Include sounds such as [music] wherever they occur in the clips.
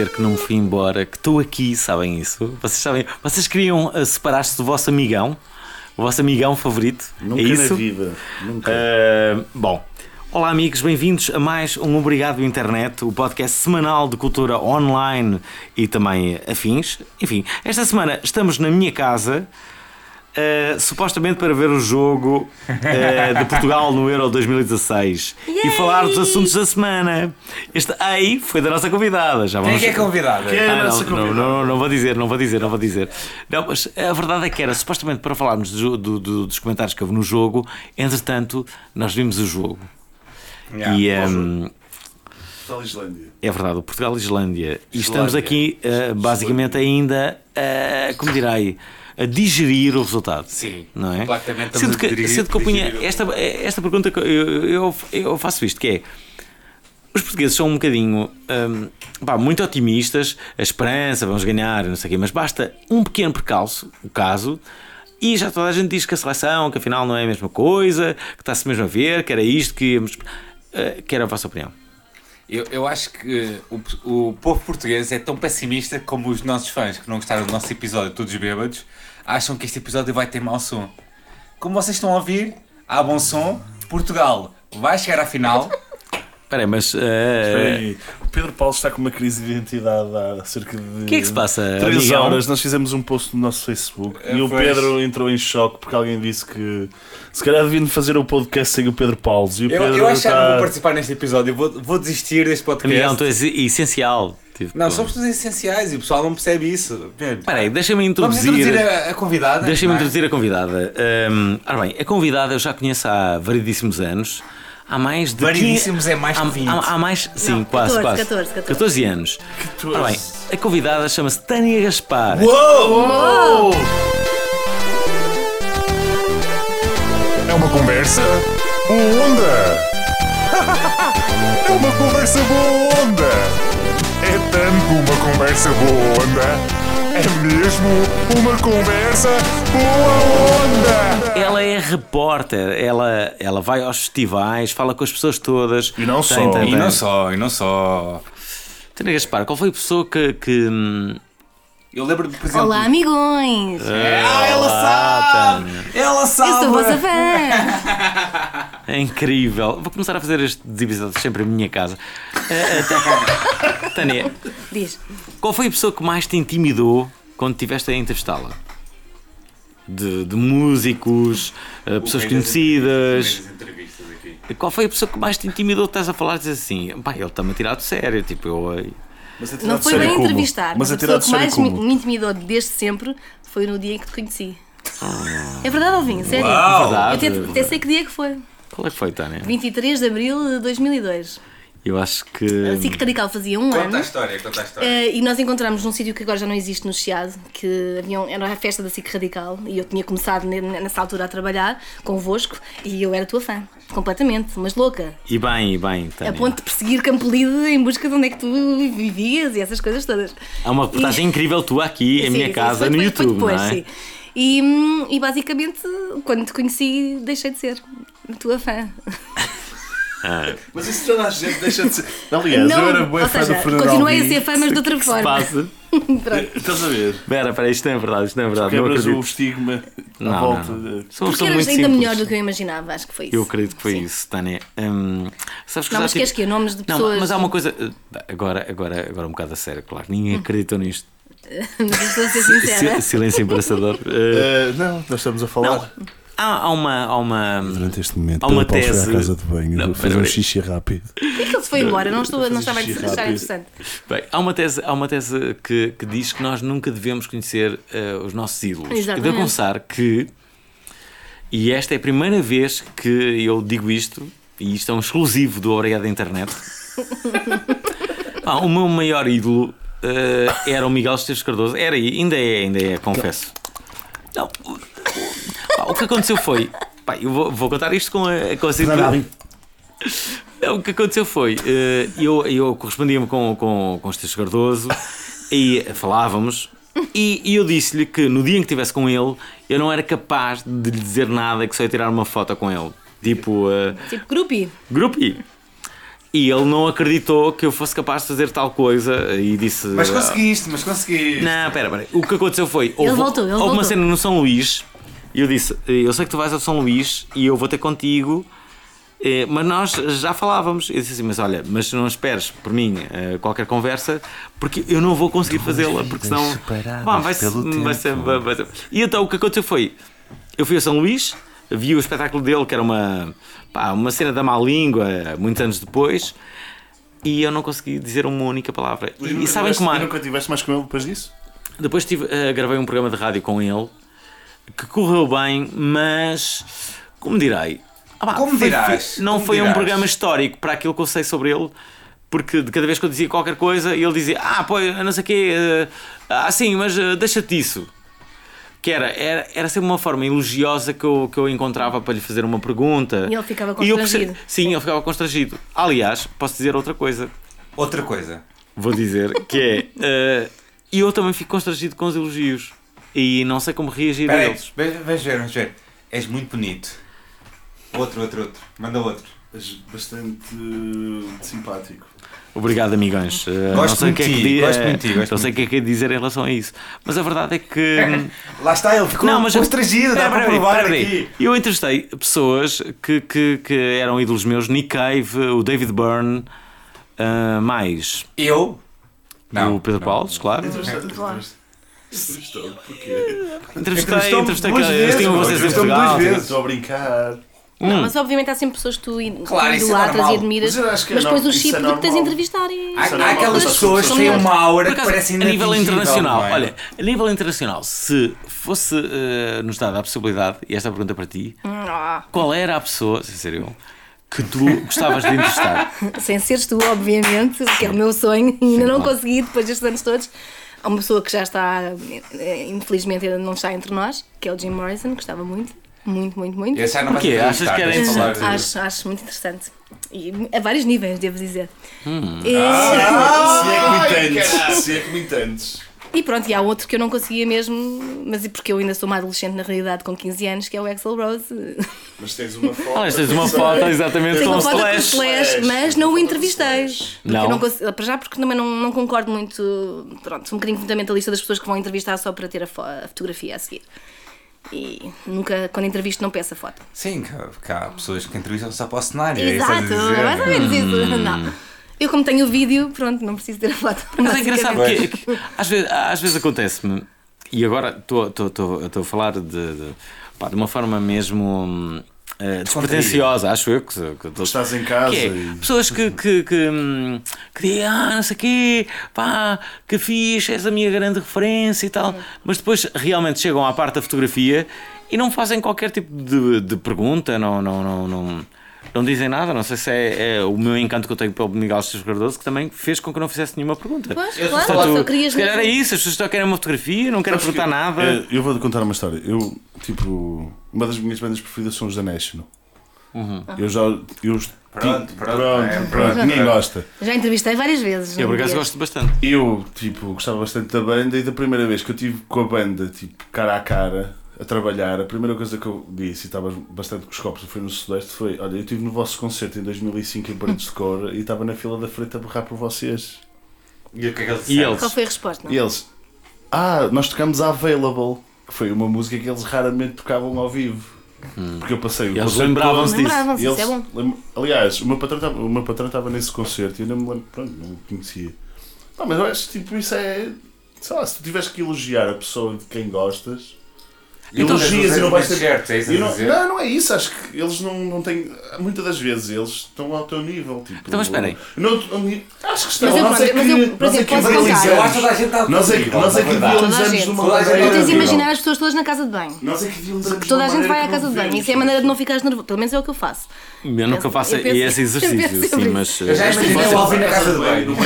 Dizer que não me fui embora, que estou aqui, sabem isso? Vocês sabem, vocês queriam eh, separar-se do vosso amigão, o vosso amigão favorito? Nunca é isso? na vida. Nunca. Uh, bom, olá amigos, bem-vindos a mais um Obrigado Internet, o podcast semanal de cultura online e também afins. Enfim, esta semana estamos na minha casa, uh, supostamente para ver o jogo uh, de Portugal no Euro 2016 e falar dos assuntos da semana. Este ei foi da nossa convidada. Já Quem é vamos... que é convidada? Quem é a Ah, nossa não, não, convidada? não, não vou dizer, não vou dizer, não vou dizer. Não, mas a verdade é que era supostamente para falarmos do- do- do- dos comentários que houve no jogo, entretanto, nós vimos o jogo. Yeah. e hum, Portugal e Islândia. é verdade, o Portugal e Islândia. E Islândia. estamos aqui, uh, basicamente, ainda, uh, como direi, a digerir o resultado. Sim, não é? completamente Sendo que, digerir- sendo que eu punha esta, esta pergunta, que eu, eu, eu faço isto, que é. Os portugueses são um bocadinho hum, pá, muito otimistas, a esperança, vamos ganhar, não sei o quê, mas basta um pequeno percalço, o caso, e já toda a gente diz que a seleção, que afinal não é a mesma coisa, que está-se mesmo a ver, que era isto que íamos. Uh, que era a vossa opinião? Eu, eu acho que o, o povo português é tão pessimista como os nossos fãs que não gostaram do nosso episódio, todos bêbados, acham que este episódio vai ter mau som. Como vocês estão a ouvir, há bom som, Portugal vai chegar à final. Espera aí, mas. uh, aí. O Pedro Paulo está com uma crise de identidade há cerca de. O que é que se passa, 3 amigão? horas. Nós fizemos um post no nosso Facebook É, e o pois. Pedro entrou em choque porque alguém disse que se calhar deviam fazer o podcast sem o Pedro Paulo. E o Eu, Pedro eu acho que não está- vou participar neste episódio, eu vou, vou desistir deste podcast. amigão, tu és essencial. Tipo, Não, somos todos essenciais e o pessoal não percebe isso. Pedro. Espera aí, deixa-me Vamos introduzir. introduzir a, a convidada. Deixa-me é? introduzir a convidada. Hum, ora bem, a convidada eu já conheço há variedíssimos anos. Há mais de. Variedíssimos 15 é mais há, 20. Há, há mais. Sim, Não, quase, 14, quase. 14, 14. 14 anos. Ora bem, a convidada chama-se Tânia Gaspar. Uou! É uma conversa boa onda! [laughs] é uma conversa boa onda! É tanto uma conversa boa onda! É mesmo uma conversa boa onda! Ela é repórter, ela, ela vai aos festivais, fala com as pessoas todas. E não Tem, só. tem, E tem. não só, e não só. Tânia Gaspar, qual foi a pessoa que. que hum, Eu lembro-me, por exemplo. Olá, amigões! Ah, ela sabe! Ela Eu sabe! sou vossa fã! [laughs] É incrível. Vou começar a fazer estes episódios sempre em minha casa. Eh, eh, Tânia, Diz. Qual foi a pessoa que mais te intimidou quando estiveste a entrevistá-la? De, de músicos, eh, pessoas conhecidas. Qual foi a pessoa que mais te intimidou? Estás a falar e dizes assim: pá, ele está-me a tirar de sério. Tipo, eu. Mas Não de foi sério bem como? entrevistar, Mas a pessoa de que sério mais me, como? me intimidou desde sempre foi no dia em que te conheci. É verdade, Alvinho? Sério? Uau! Eu até, até sei que dia que foi. Qual é que foi, Tânia? 23 de abril de 2002. Eu acho que. A SIC Radical fazia um Conta a ano. história, conta a história. eh, e nós encontramos num sítio que agora já não existe no Chiado, que havia um- era a festa da SIC Radical e eu tinha começado ne- nessa altura a trabalhar convosco e eu era tua fã, completamente, mas louca. E bem, e bem, Tânia. A ponto de perseguir Campolide em busca de onde é que tu vivias e essas coisas todas. Há uma reportagem incrível tua aqui em Sim, minha sim, casa foi- no foi- YouTube, foi depois, não é? sim. E, hum, e basicamente, quando te conheci, deixei de ser tua fã. Mas isso toda a gente deixa de ser. Aliás, eu era ou fã do seja, Fernando continuei a ser fã, mas de outra forma. passa? [laughs] Estás a ver? Espera, espera, isto não é verdade, isto não é verdade. Não Quebras o estigma Não, à volta. não, não. de- Sou muito ainda simples. melhor do que eu imaginava, acho que foi isso. Eu acredito que foi Sim. isso, Tânia. Hum, sabes que Não, mas queres que nomes de Não, pessoas. mas há uma coisa. Agora, agora, agora um bocado a sério, claro. Ninguém acreditou nisto. [laughs] mas estou a ser sincera. Si- Silêncio embaraçador. Uh, não, nós estamos a falar. não, há, há uma. Há uma Durante este momento, Há uma Paulo foi tese- à casa de banho, Não, vou fazer um xixi rápido. Por que é que ele se foi embora? Não, estou, não estava a achar rápido. interessante. Bem, há uma tese, há uma tese que, que diz que nós nunca devemos conhecer eh, os nossos ídolos. Exatamente. Eu devo confessar que, e esta é a primeira vez que eu digo isto, e isto é um exclusivo do Obrigado Internet. [laughs] Pá, o meu maior ídolo eh, era o Miguel Esteves Cardoso. Era, e ainda é, ainda é, confesso. Não, o, que aconteceu foi. Pá, eu vou, vou contar isto com a, com a situação. É, O que aconteceu foi, eh, eu, eu correspondia-me com, com, com o Esteves Cardoso e falávamos, e, e eu disse-lhe que no dia em que estivesse com ele, eu não era capaz de lhe dizer nada, que só ia tirar uma foto com ele. Tipo, uh, Tipo, grupi. grupi. E ele não acreditou que eu fosse capaz de fazer tal coisa e disse. Mas "Ah, conseguiste, mas conseguiste. não, pera, pera. O que aconteceu foi. Houve, voltou, ele houve uma voltou. cena no São Luís e eu disse: Eu sei que tu vais ao São Luís e eu vou ter contigo, eh, mas nós já falávamos. Eu disse assim: Mas olha, mas não esperes por mim eh, qualquer conversa, porque eu não vou conseguir fazê-la, porque senão. Pá, vai, pelo vai, ser, vai, ser- E então o que aconteceu foi: Eu fui ao São Luís, vi o espetáculo dele, que era uma, pá, uma cena da má língua, muitos anos depois. E eu não consegui dizer uma única palavra. E, e sabem como E há- nunca tiveste mais com ele depois disso? depois tive, eh, gravei um programa de rádio com ele que correu bem, mas como direi? Ah, pá, Como foi- dirás? Não Como foi um dirás? programa histórico para aquilo que eu sei sobre ele, porque de cada vez que eu dizia qualquer coisa, ele dizia: Ah, pô, eu não sei o quê, eh, ah, sim, mas eh, deixa-te disso. Que era, era, era sempre uma forma elogiosa que eu, que eu encontrava para lhe fazer uma pergunta. E ele ficava E eu constrangido. Sim, ele ficava constrangido. Aliás, posso dizer outra coisa Outra coisa. vou dizer, que é. eh, E eu também fico constrangido com os elogios. E não sei como reagir a Espera aí, eles. ve- vamos ver, vamos ver. És muito bonito. Outro, outro, outro. Manda outro. És bastante uh, simpático. Obrigado, amigões. Gosto não sei o que é que muito de ti, di- gosto muito gosto Não sei o que é que é dizer em relação a isso. Mas a verdade é que. [laughs] Lá está, ele ficou Não, mas constrangido, dá para provar aqui. Eu entrevistei pessoas que, que, que eram ídolos meus, Nick Cave, o David Byrne, ah, mais Eu? o Pedro não. Paulo, claro. Claro. Entrevistou, porquê? Entrevistei, Entrevistou-me entrevistei duas que vezes, eles tinham vocês em Entrevistou-me Portugal. duas vezes. Estou a brincar. Não, mas obviamente há sempre pessoas que tu Claro, isso é idolatras normal. e admiras, Mas é mas depois o chip é do que tens entrevistar e. Há, é há normal, aquelas pessoas que são têm uma aura que acaso, parece a nível internacional, é? olha, a nível internacional, se fosse eh, nos dada a possibilidade, e esta é a pergunta para ti, Ah, qual era a pessoa, sem ser eu, que tu gostavas de entrevistar? [laughs] sem seres tu, obviamente, que é o meu sonho, e ainda não consegui depois destes anos todos. Há uma pessoa que já está, eh, infelizmente ainda não está entre nós, que é o Jim Morrison, gostava muito, muito, muito, muito. Esse já não Porquê? Achas que era de- Acho, acho muito interessante. E a vários níveis, devo dizer. Hum. E, Se é que me entendes. Se é que me entendes. E pronto, e há outro que eu não conseguia mesmo, mas e porque eu ainda sou uma adolescente na realidade com 15 anos, que é o Axel Rose. Mas tens uma foto. Olha, tens uma foto exatamente Tenho com uma o foto com Slash. Slash, Slash, mas não o entrevistei. Slash. Porque Não? não consigo- para já porque também não, não concordo muito, pronto, sou um bocadinho fundamentalista das pessoas que vão entrevistar só para ter a, fo- a fotografia a seguir. E nunca, quando entrevisto, não peço a foto. Sim, que que há pessoas que entrevistam só para o cenário. é isso que Exato, dizer. mais ou menos isso. Não. Eu, como tenho o vídeo, pronto, não preciso ter a foto. Mas é engraçado basicamente. que, que às vezes, às vezes acontece-me, e agora estou a falar de, de, pá, de uma forma mesmo eh, despretensiosa, acho eu que, que Estás em casa que é, e- pessoas que, que, que, que dizem, ah, não sei o quê, pá, que fixe, és a minha grande referência e tal, mas depois realmente chegam à parte da fotografia e não fazem qualquer tipo de, de pergunta, não, não, não, não, não dizem nada. Não sei se é, é o meu encanto que eu tenho pelo Miguel Esteves Cardoso que também fez com que eu não fizesse nenhuma pergunta. Pois, Eu claro, só- só Portanto, querias se calhar é isso, as pessoas só querem uma fotografia, não querem Sabes perguntar que, nada. eh, Eu vou-te contar uma história. Eu, tipo, uma das minhas bandas preferidas são os da National. Eu já. Eu, Pronto, tipo, pronto, pronto, é, pronto, ninguém gosta. Já entrevistei várias vezes. Eu por acaso gosto bastante. Eu, tipo, gostava bastante da banda e da primeira vez que eu estive com a banda, tipo, cara a cara, a trabalhar, a primeira coisa que eu disse, e estava bastante com os copos, foi no Sudeste, foi: Olha, eu estive no vosso concerto em 2005 em Paredes de Cor e estava na fila da frente a berrar por vocês. E o que é que eles E eles? Qual foi a resposta? E eles: Ah, nós tocamos a Available, que foi uma música que eles raramente tocavam ao vivo. Porque eu passei o Eles lembravam-se disso. Lembravam-se, isso é eles- bom. lem- Aliás, o meu patrão estava- o meu patrão estava nesse concerto e eu não me lembro, pronto, não o conhecia. Pá, mas eu acho que tipo, isso é. Sei lá, se tu tiveres que elogiar a pessoa de quem gostas, elogias e não vais ter. certo, é isso E não, dizer? não, não é isso, acho que eles não, não têm. Muitas das vezes eles estão ao teu nível. Tipo, Então, mas esperem. Não, acho que estão. Mas eu, nós é que, mas eu, por nós é exemplo, que posso idealizamos. contar. Eu acho que toda a gente está Nós é que, nós é que de uma maneira. Tu tens de imaginar as pessoas todas na casa de banho. Nós é que idealizamos de Toda a gente vai à casa não de banho. Isso é a maneira de não ficares nervoso. Pelo menos é o que eu faço. Eu nunca faço esse exercício, sim, mas. Eu já eh, imaginei Vocês o Alvin na casa de banho.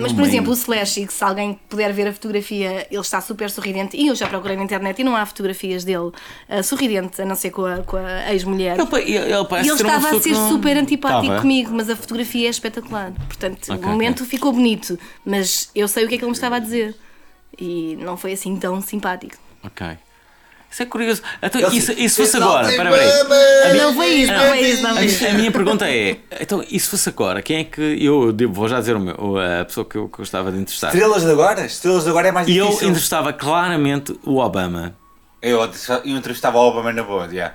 Mas por exemplo, o Slash, e se alguém puder ver a fotografia, ele está super sorridente. E eu já procurei na internet e não há fotografias dele ah, sorridente, a não ser com a, com a ex-mulher. Ele, ele, ele E estava a ser não- super antipático Estava? comigo, mas a fotografia é espetacular. Portanto, Ok, o momento ficou bonito, mas eu sei o que é que ele me estava a dizer. E não foi assim tão simpático. Ok. Isso é curioso. Então, isso, isso fosse Esse não agora, espera aí. Não foi isso, não foi isso, não A, minha- a minha pergunta é: então, e se fosse agora, quem é que. Eu vou já dizer o meu, a pessoa que eu gostava de entrevistar. Estrelas de agora? Estrelas de agora é mais E eu difícil. entrevistava claramente o Obama. Eu, eu entrevistava o Obama na boa, já.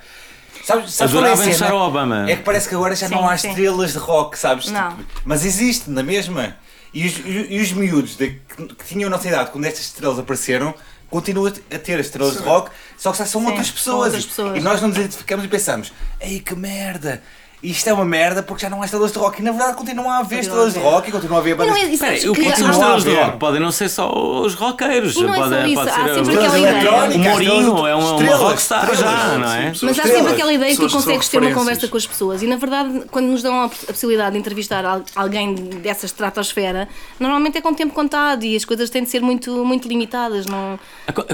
Sabes, sabes qual é a Adorava o Obama. É que parece que agora já Sim, não há sim. estrelas de rock, sabes? Não. Tipo, mas existe, na mesma. E os, e os- e os miúdos de- que, que tinham a nossa idade quando estas estrelas apareceram continuam a ter as estrelas de rock, só que são Sim, outras pessoas. outras pessoas. E nós não nos identificamos e pensamos, ei que merda! Isto é uma merda porque já não há estrelas de rock. E na verdade continuam a haver Continuam a estrelas de rock e continuam a haver Mas não bandas. é sabes o que são estrelas de rock? Podem não ser só os roqueiros. Não é só pode, isso, pode há ser sempre aquela o ideia. Mourinho é uma, uma rockstar já, não é? Mas há sempre aquela ideia que tu consegues ter uma conversa com as pessoas e na verdade quando nos dão a poss- a possibilidade de entrevistar al- alguém dessa estratosfera normalmente é com tempo contado e as coisas têm de ser muito, muito limitadas não...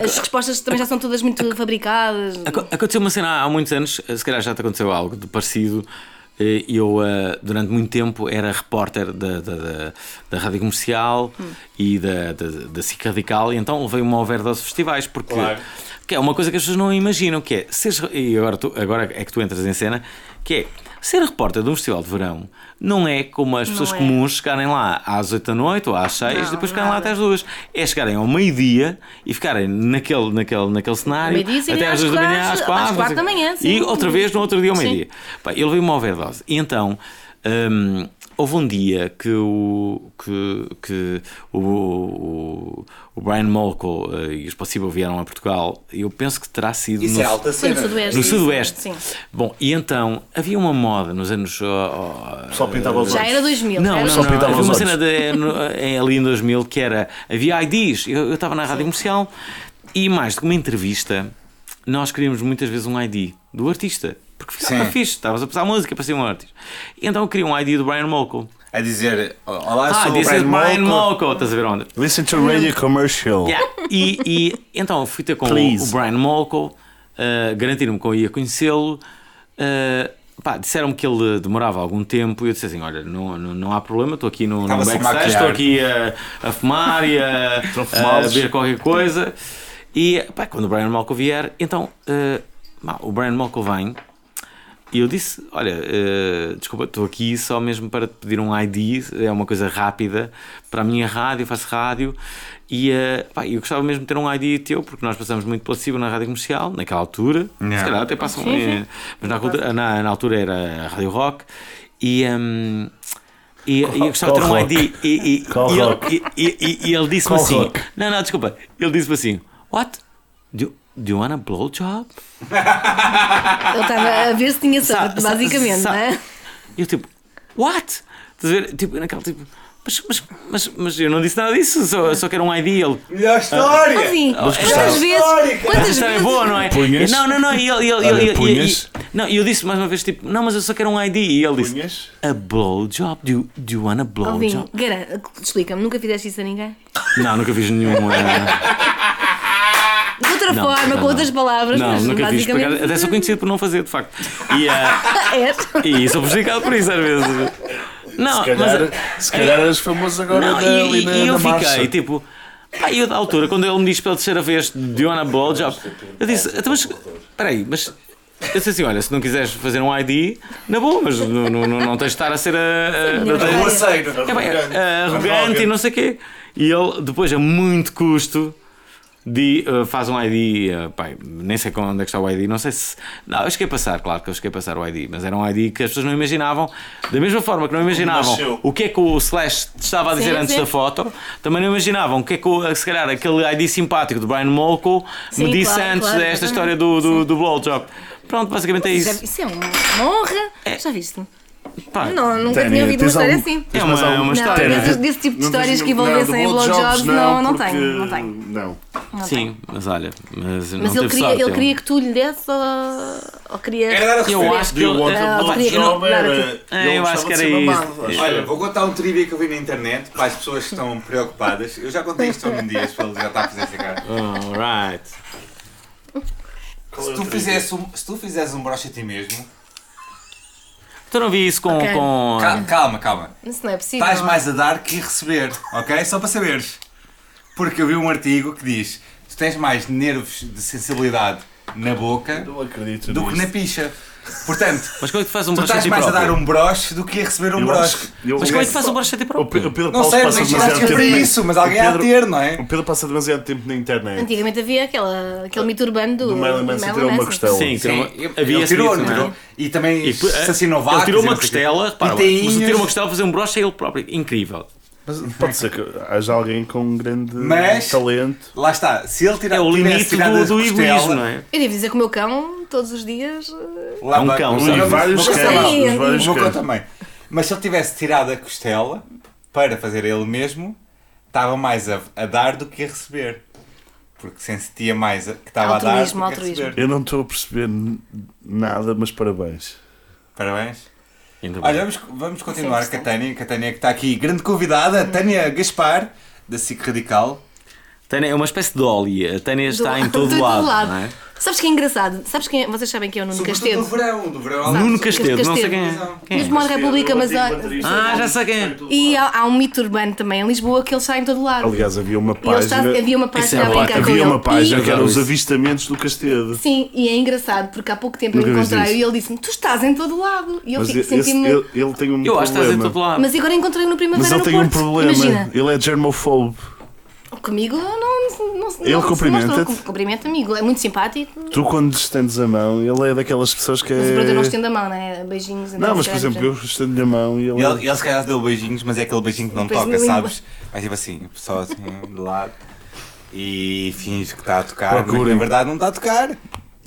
As respostas também já são todas muito fabricadas Aco- Aconteceu uma cena há há muitos anos, se calhar já te aconteceu algo de parecido. Eh, Eu, eh, durante muito tempo, era repórter da, da, da, da rádio comercial e da, da, da SIC Radical, e então levei uma overdose de festivais, porque Claro. que é uma coisa que as pessoas não imaginam, que é, seres, e agora, tu- agora é que tu entras em cena, que é, ser repórter de um festival de verão não é como as Não pessoas é. comuns chegarem lá às 8 da noite ou às 6, Não, depois ficarem lá até às 2. É chegarem ao meio-dia e ficarem naquele, naquele, naquele cenário e até às às 2 da manhã, às às 4, quatro da manhã, sim. e outra vez no outro dia ao meio-dia. Pá, Ele veio uma overdose. E então. Hum, houve um dia que o, que, que o, o, o Brian Molko eh, e os Possível vieram a Portugal. e Eu penso que terá sido Isso no, é alta Foi no cena. Sudoeste. no Sudoeste. Sim. Bom, e então havia uma moda nos anos. ó, Só pintava os já olhos. era 2000 não, era não, Só não, pintava havia uma cena de, no- em- ali em 2000 que era. Havia IDs. Eu eu estava na rádio comercial e mais do que uma entrevista, nós queríamos muitas vezes um ID do artista. Porque ficava Sim. fixe, estavas a passar música para ser um artista. E então eu queria um ID do Brian Molko. A dizer, olá, Ah, sou o Brian Brian Molko. Molko, estás a ver onde? Listen to radio commercial. Yeah. E, e então fui ter com o, Please. o Brian Molko, uh, garantiram-me que eu ia conhecê-lo. Uh, disseram-me que ele demorava algum tempo e eu disse assim: Olha, não, não, não há problema, estou aqui no, no a backstage, estou aqui a, a fumar e a, a fumados. ver qualquer coisa. E pá, quando o Brian Molko vier, então uh, o Brian Molko vem. E eu disse: Olha, eh, desculpa, estou aqui só mesmo para te pedir um ID, é uma coisa rápida para a minha rádio, eu faço rádio. E eh, pá, eu gostava mesmo de ter um ID teu, porque nós passamos muito pela CIBA na rádio comercial, naquela altura. Yeah. Se calhar até passam. Sim, sim. mas na, altura- na, na altura era a Rádio Rock. E. hum, e, e eu gostava de ter um Qual ID. E, e, e ele, rock? e, e- e ele disse-me assim: rock? Não, não, desculpa. Ele disse-me assim: What? Do, do you want a blowjob? ele estava a ver se tinha sorte sa- basicamente sa- não é? E eu tipo, what? Estás a ver? Tipo, naquela tipo, mas, mas, mas, mas eu não disse nada disso, só, só quero um ID. Ele, Melhor história! Assim, quantas gostava. vezes Histórica. essa quantas história é vezes boa, não é? Punhas? Não, não, não. E ele, e ele, ele- punhas? não, e eu disse mais uma vez, tipo, não, mas eu só quero um ID. E ele disse, Punhas? a blowjob? Do, you- do you want a Alvin, blowjob? explica-me, nunca fizeste isso a ninguém? Não, nunca fiz nenhum. [laughs] eh, De outra Não, forma, não, com outras palavras, não, mas nunca fiz. por basicamente. acaso, Até sou conhecido por não fazer, de facto. E, eh, És. [laughs] e sou prejudicado por isso às vezes. Não, Se calhar, mas. se calhar eras famoso agora Não, da- e, ali e- na, e eu na fiquei marcha. tipo. Pá, eu da altura, quando ele me diz pela terceira vez de Ona Blowjob, eu disse, então, mas peraí, mas eu disse assim: olha, se não quiseres fazer um ID, na boa, mas não, não, não, não tens de estar a ser a, a, Sim, a- não Eu sei, é, bem, a- a arrogante e não sei o quê. E ele, depois, a muito custo, di- uh, faz um ID, uh, pá, nem sei onde é que está o ID, não sei se. Não, eu cheguei a passar, claro que eu cheguei a passar o ID, mas era um ID que as pessoas não imaginavam, da mesma forma que não imaginavam o que é que o Slash estava a dizer Sim, antes sim. da foto, também não imaginavam o que é que, o- se calhar, aquele ID simpático do Brian Molko me Sim, disse claro, antes claro, desta exatamente. história do, do, do blowjob. Pronto, basicamente é isso. Isso é uma honra. Já viste? Pá, Não, nunca Tânia, tinha ouvido uma história algum- assim. É uma- algum- uma Não, história. desse, desse tipo de Não histórias que envolvessem não, blowjobs, não, não porque- tenho, não tenho. Não. Não Sim, tenho. mas olha, mas, não Mas ele queria, sorte, ele queria que tu lhe desse ou, ou queria. Era dar a Eu acho que ele- want a eu queria- blowjob? não, Era- não, É, eu acho que era isso. Olha, vou contar um trivia que eu vi na internet para as pessoas que estão preocupadas. Eu já contei isto há um dia, se ele já está a fazer cara. Alright. Se tu fizesse um, se tu fizesse um broche a ti mesmo, Tu não vi isso com. Ok. com... Cal- calma, calma. Isso não é possível. Estás mais a dar que a receber, ok? Só para saberes. Porque eu vi um artigo que diz: tu tens mais nervos de sensibilidade na boca Não acredito do que na picha. Portanto, Mas como é que tu fazes um tu a estás mais a dar um broche do que a receber um Eu broche. que- Mas como é que tu fazes um broche a ti O próprio? Pedro, o Pedro Não Paulo sei, passa mas demasiado tempo- isso, mas o alguém há de Pedro- ter, não é? O Pedro passa demasiado tempo na internet. Antigamente havia aquela, aquele mito urbano do, Do Marilyn Manson tirou uma costela. Sim, uma- Sim, havia ele tirou, mito, é? tirou? E também assassinou ele vacas. tirou uma o costela, repara, mas ele tirou uma costela a fazer um broche a ele próprio. Incrível. Mas pode ser que haja alguém com um grande Mas- talento. Lá está, se ele tirar, É o limite do, do egoísmo, não é? Eu devo dizer que o meu cão, todos os dias. eh, Lá É um cão, E vários cães, Sim, o meu cão também. Mas se ele tivesse tirado a costela para fazer ele mesmo, estava mais a, a dar do que a receber. Porque sentia mais a- que estava a dar do Altruísmo, que a receber. Eu não estou a perceber nada, mas parabéns. Parabéns. Olha, vamos, vamos continuar com a Tânia, que a Tânia que está aqui, grande convidada, Tânia Gaspar, da SIC Radical. Tânia é uma espécie de Oli. A Tânia está do- em todo de lado. não é? Sabes que é engraçado? Sabes quem é? Vocês sabem quem é o Nuno Sobretudo Castedo? do verão, do verão. Nuno Castedo. Não sei quem é. Quem é? Mas mora na República, mas. há- Ah, já sei quem é. E há, há um mito urbano também em Lisboa que ele está em todo lado. Aliás, havia uma e ele está, página. havia uma Isso é página a uma brincar com Havia ele. uma página E- que era os avistamentos do Castedo. Sim, e é engraçado porque há pouco tempo eu Nunca encontrei isso. e ele disse-me: Tu estás em todo lado. E eu Mas fico- esse- senti-me. ele, ele tem um Eu acho que estás em problema. todo lado. Mas agora encontrei-o no Mas Primavera ele no tem um Porto. problema. Imagina, Ele é germofóbico. Comigo não, não, não, Ele não se cumprimenta-te? mostrou. Cumprimenta amigo, é muito simpático. Tu, quando estendes a mão, ele é daquelas pessoas que Mas o Bruno não é. estendo a mão, né? Beijinhos. Não, mas por exemplo, eu estendo a mão e ele. E ele, ele se calhar deu beijinhos, mas é aquele beijinho que não Depois toca, sabes? Vai tipo assim, só assim, de lado. E finge que está a tocar, mas Procurem. na verdade não está a tocar.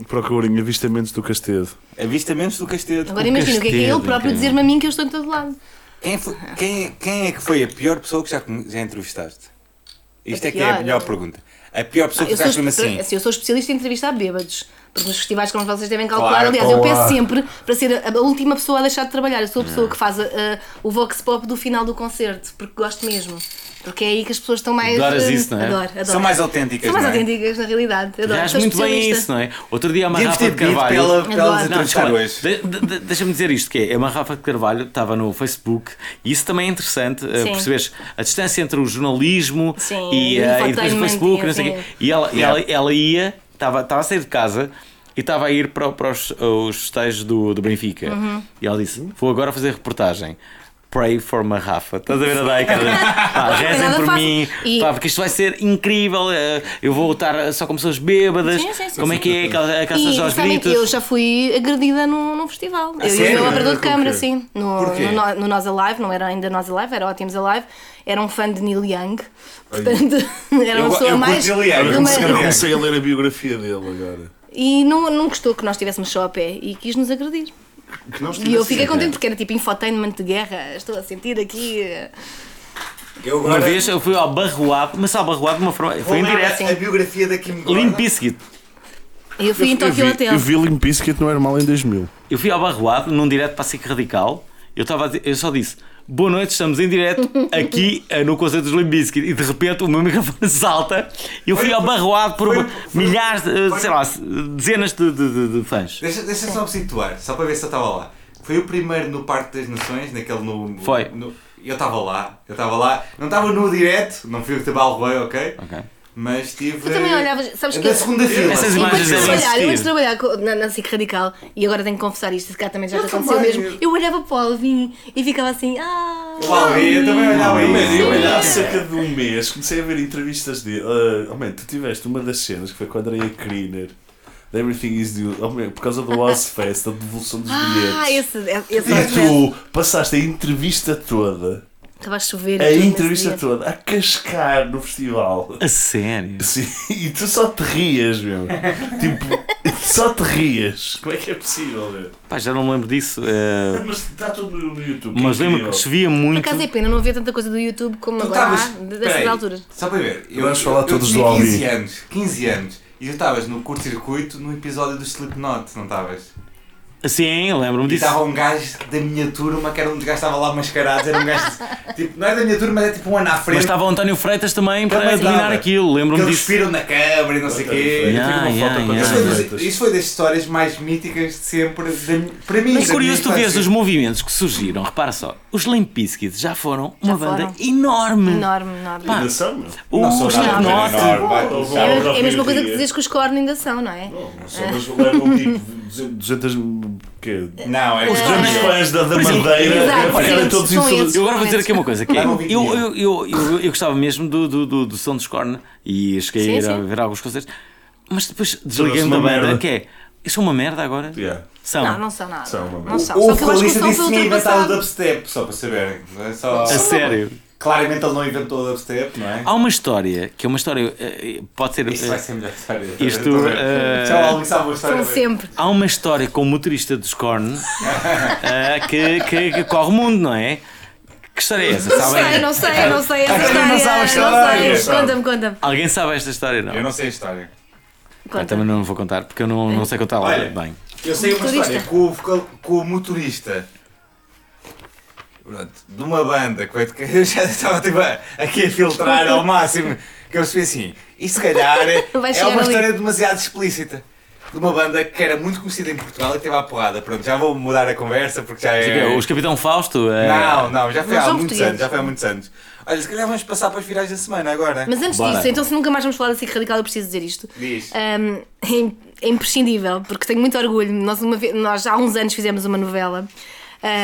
Procurem avistamentos do Castedo. Avistamentos do Castedo. Agora imagina o que é que é ele próprio dizer-me a mim que eu estou em todo lado. Quem, foi- quem, quem é que foi a pior pessoa que já, já entrevistaste? Isto A é que é a melhor pergunta. A pior pessoa que tu sou, estás mesmo espe- assim. eu sou especialista em entrevistar bêbados. Porque nos festivais, como vocês devem calcular, Claro, aliás, eu peço sempre para ser a, a última pessoa a deixar de trabalhar. Eu sou a pessoa que faz a- a- o vox pop do final do concerto, porque gosto mesmo. Porque é aí que as pessoas estão mais. Adoras isso, não é? Adoro, adoro. São mais autênticas, São mais não é? autênticas, na realidade. Adoro. Sou muito bem a isso, não é? Outro dia uma Devíamos Rafa ter de Carvalho. ela, para ela nos Adoro. Não, desculpa, hoje. de- de- de- deixa-me dizer isto, que é, uma Rafa de Carvalho estava no Facebook e isso também é interessante, perceberes a distância entre o jornalismo Sim, e, e o eh, e depois o Facebook, não sei o quê. E ela, e Yeah. ela, ela ia, estava, estava a sair de casa e estava a ir para, para os, os festejos do, do Benfica. Uhum. E ela disse: Vou agora fazer reportagem. Pray for uma Rafa. Estás a ver a daí, cara? [laughs] Pá, rezem por fácil. mim, E- pá, porque isto vai ser incrível. eh, Eu vou estar só com pessoas bêbadas. Sim, sim, sim, Como é que é? E pessoas aos gritos. eu já fui agredida num, num festival. eu e o sério? meu operador de câmara, sim. No, no, no, Nós Alive, não era ainda Nós Alive, era Ótimos Alive. Era um fã de Neil Young. Portanto, [laughs] era Eu uma go- pessoa eu mais. Neil Young, eu uma- Eu comecei a ler a biografia dele agora. E não, não gostou que nós estivéssemos só a pé e quis nos agredir. Que nós E eu fiquei contente porque era tipo infotainment de guerra. Estou a sentir aqui. eh, Eu Uma agora vez eu fui ao Barroado, mas ao Barroado de uma forma. Foi em direto. a biografia da Kim Gordon. Limp Bizkit. Eu fui em Eu Tokyo vi, Hotel. eu vi Limp Bizkit no Normal em 2000. Eu fui ao Barroado num direto para a SIC Radical. Eu, estava a dizer- eu só disse: Boa noite, estamos em direto aqui eh, no concerto dos Limp Bizkit. E de repente o meu [laughs] microfone salta. e Eu fui ao Barroado por foi- foi- milhares, de, foi- sei lá, dezenas de, de- de- de fãs. Deixa, deixa só me situar, só para ver se eu estava lá. Foi o primeiro no Parque das Nações, naquele no. Foi. no- eu estava lá, eu estava lá. Não estava no direto, não fui o que te balroei, ok? Ok. Mas tive. Eu também olhava, sabes que da eu- segunda fila. Essas imagens Enquanto devem trabalhar, eu antes de trabalhar na, na SIC Radical, e agora tenho que confessar isto, se cá também já te Eu aconteceu também. mesmo, eu olhava para o Alvin e ficava assim, ah... O Alvin, eu também olhava isso. eu olhava há cerca de um mês, comecei a ver entrevistas dele. Uh, oh man, tu tiveste uma das cenas que foi com a Andrea Kriner. Everything is Due, oh, man, por causa do Ozfest, a devolução dos bilhetes. Ah, esse, esse E tu passaste a entrevista toda, Estava a chover. a entrevista toda, a cascar no festival. A sério? Sim, e tu só te rias, meu. tipo, só te rias. Como é que é possível, meu? Pá, já não me lembro disso. eh, Mas está tudo no YouTube. mas lembro que chovia Por muito. acaso é pena não haver tanta coisa do YouTube como Tu agora há, estavas- dessas peraí, alturas. Só para ver, eu, Vamos falar eu, todos eu do tinha Alvin. 15 anos, 15 anos, e tu estavas no curto-circuito no episódio do Slipknot, não estavas? Sim, lembro-me E disso. estava um gajo da minha turma, que era um dos gajos que estava lá mascarado, era um gajo, tipo, não é da minha turma, mas é tipo um ano à frente. Mas estava o António Freitas também para Também dominar estava. aquilo, que lembro-me eles disso. respiram na câmara e não sei o quê. Yeah, uma yeah, yeah. Isso foi, isso foi das histórias mais míticas de sempre, da, para mim. Mas da curioso, tu vês os movimentos que surgiram. Repara só, os Limp Bizkit já foram uma Já banda foram. enorme. Enorme, enorme. Pá, Ainda são, meu. O Não Slipknot. É, é a mesma coisa que dizes que os cornos ainda são, não é? Não, não são, mas levam tipo 200 quê? Não, é Os 200 Cornos- fãs da, da exemplo, Madeira ficarem sim, todos são insultados. esses. Eu agora vou dizer aqui uma coisa, que é, eu, eu, eu, eu, eu, eu gostava mesmo do, do, do, do som dos Korn e cheguei Sim, a ir a ver alguns concertos, mas depois desliguei-me uma da banda, merda. que é, isso é uma merda agora? Yeah. São. Não, não são nada. São uma não são. O que que vocalista disse que tinha inventado o dubstep, só para saberem. É só... A sério. Claramente ele não inventou o dubstep, não é? Há uma história, que é uma história, eh, pode ser... Vai eh, ser a melhor história. Isto, eh, Já alguém sabe uma história. São sempre. Há uma história com o motorista dos Korn [laughs] eh, que, que, que corre o mundo, não é? Que história é essa? Não Sabem? sei, não sei, não sei essa Não história. sabe a Não história. sei. Conta-me, conta-me. Alguém sabe esta história? Não. Eu não sei a história. Eu Conta. também não vou contar, porque eu não, não sei contar lá Olha. bem. Eu sei uma Motorista. história com o, com o motorista pronto, de uma banda que que eu já estava tipo, aqui a filtrar ao máximo que eu percebi assim, e se calhar é [laughs] chegar uma ali. história demasiado explícita. De uma banda que era muito conhecida em Portugal e teve à porrada. Pronto, já vou mudar a conversa porque já é. Os Capitão Fausto. eh, Não, não, já foi Não há muitos anos, já foi há muitos anos. Olha, se calhar vamos passar para as virais da semana agora. Mas antes Bora. disso, então se nunca mais vamos falar da SIC Radical, eu preciso dizer isto. Diz. Ahm, é é imprescindível, porque tenho muito orgulho. Nós, uma vez, nós há uns anos fizemos uma novela.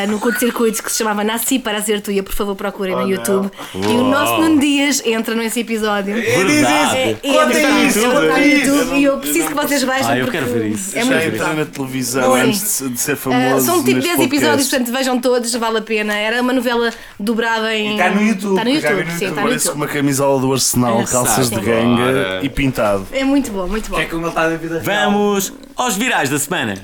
No curto-circuito que se chamava Nasci para ser tuia, por favor procurem Oh, no não. YouTube. E o nosso Nuno Dias entra nesse episódio. Verdade. É, é, Conta isso, é conta verdade, no isso. YouTube, e eu preciso que não vocês vejam. Ah, eu quero ver isso. É Já entrar na televisão Sim. antes de, de ser famoso. são tipo neste 10 podcast. episódios, portanto vejam todos, vale a pena. Era uma novela dobrada em. Está no YouTube, Está no YouTube, no sim, YouTube. está no Parece com YouTube. uma camisola do Arsenal, calças de Sim. ganga e pintado. É muito bom, muito bom. É como ele está na vida. Vamos aos virais da semana.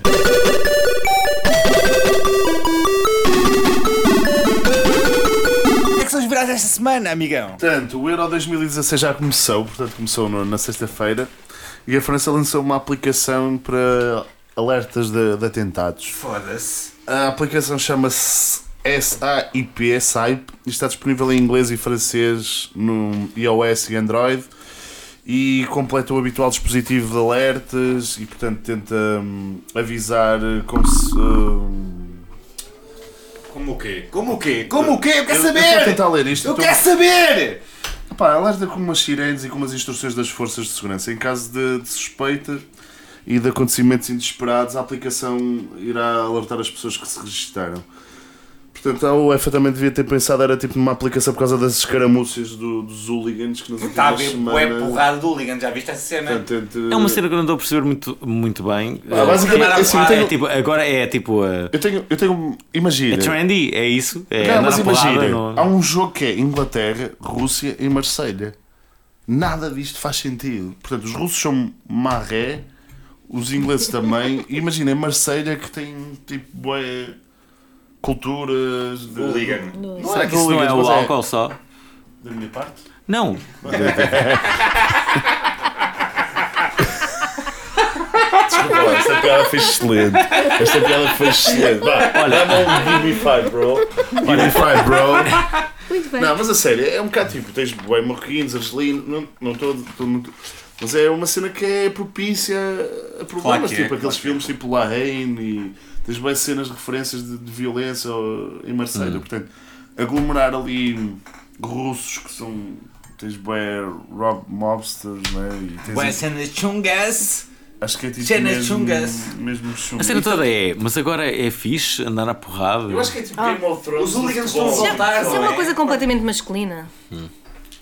Virais desta semana, amigão? Portanto, o Euro 2016 já começou, portanto começou no- na sexta-feira e a França lançou uma aplicação para alertas de, de atentados. Foda-se. A aplicação chama-se SAIP, SAIP, e está disponível em inglês e francês no iOS e Android e completa o habitual dispositivo de alertas e portanto tenta hum, avisar como se... hum, Como o quê? Como o quê? Como o quê? Eu quero eu- Eu estou a saber! tentar ler isto. Eu estou- quero saber! Pá, alerta com umas sirenes e com umas instruções das forças de segurança. Em caso de, de suspeita e de acontecimentos inesperados, a aplicação irá alertar as pessoas que se registaram. Portanto, a UEFA também devia ter pensado, era tipo numa aplicação por causa das escaramuças do, dos hooligans que nas Está a últimas ver semanas... porrada do Ligan, já viste essa cena? Portanto, É uma cena que eu não estou a perceber muito, muito bem. Ah, basicamente, Primeira assim, eu tenho, é tipo, agora é tipo. uh, eu tenho, eu tenho, imagina, é trendy, é isso? É Não, mas imagina, no- há um jogo que é Inglaterra, Rússia e Marselha. Nada disto faz sentido. Portanto, os russos são marré, os ingleses também. E imagina, em Marselha que tem tipo culturas. De... Hooligan. Não Será que isso não é o mas álcool só? Da minha parte? Não. [laughs] Desculpa esta piada foi excelente. Esta piada foi excelente. Vá, olha, dá-me um five, bro. Give me five, bro. Muito bem. Não, mas a sério, é um bocado tipo, tens bem marroquinos, argelinos, não não estou muito. Mas é uma cena que é propícia a problemas, Claro é, tipo claro aqueles que é. filmes tipo La Reine e tens bem cenas de referências de, de violência em Marselha. Portanto, aglomerar ali russos que são tens bué Rob Mobsters, né? E tens Vai cenas chungas. Acho que é tipo cenas mesmo, chungas. mesmo chungas. A cena toda é, mas agora é fixe andar à porrada. Eu acho que é tipo Ah. Game of Thrones. Os hooligans estão a voltar, Isso é não uma é? coisa completamente masculina.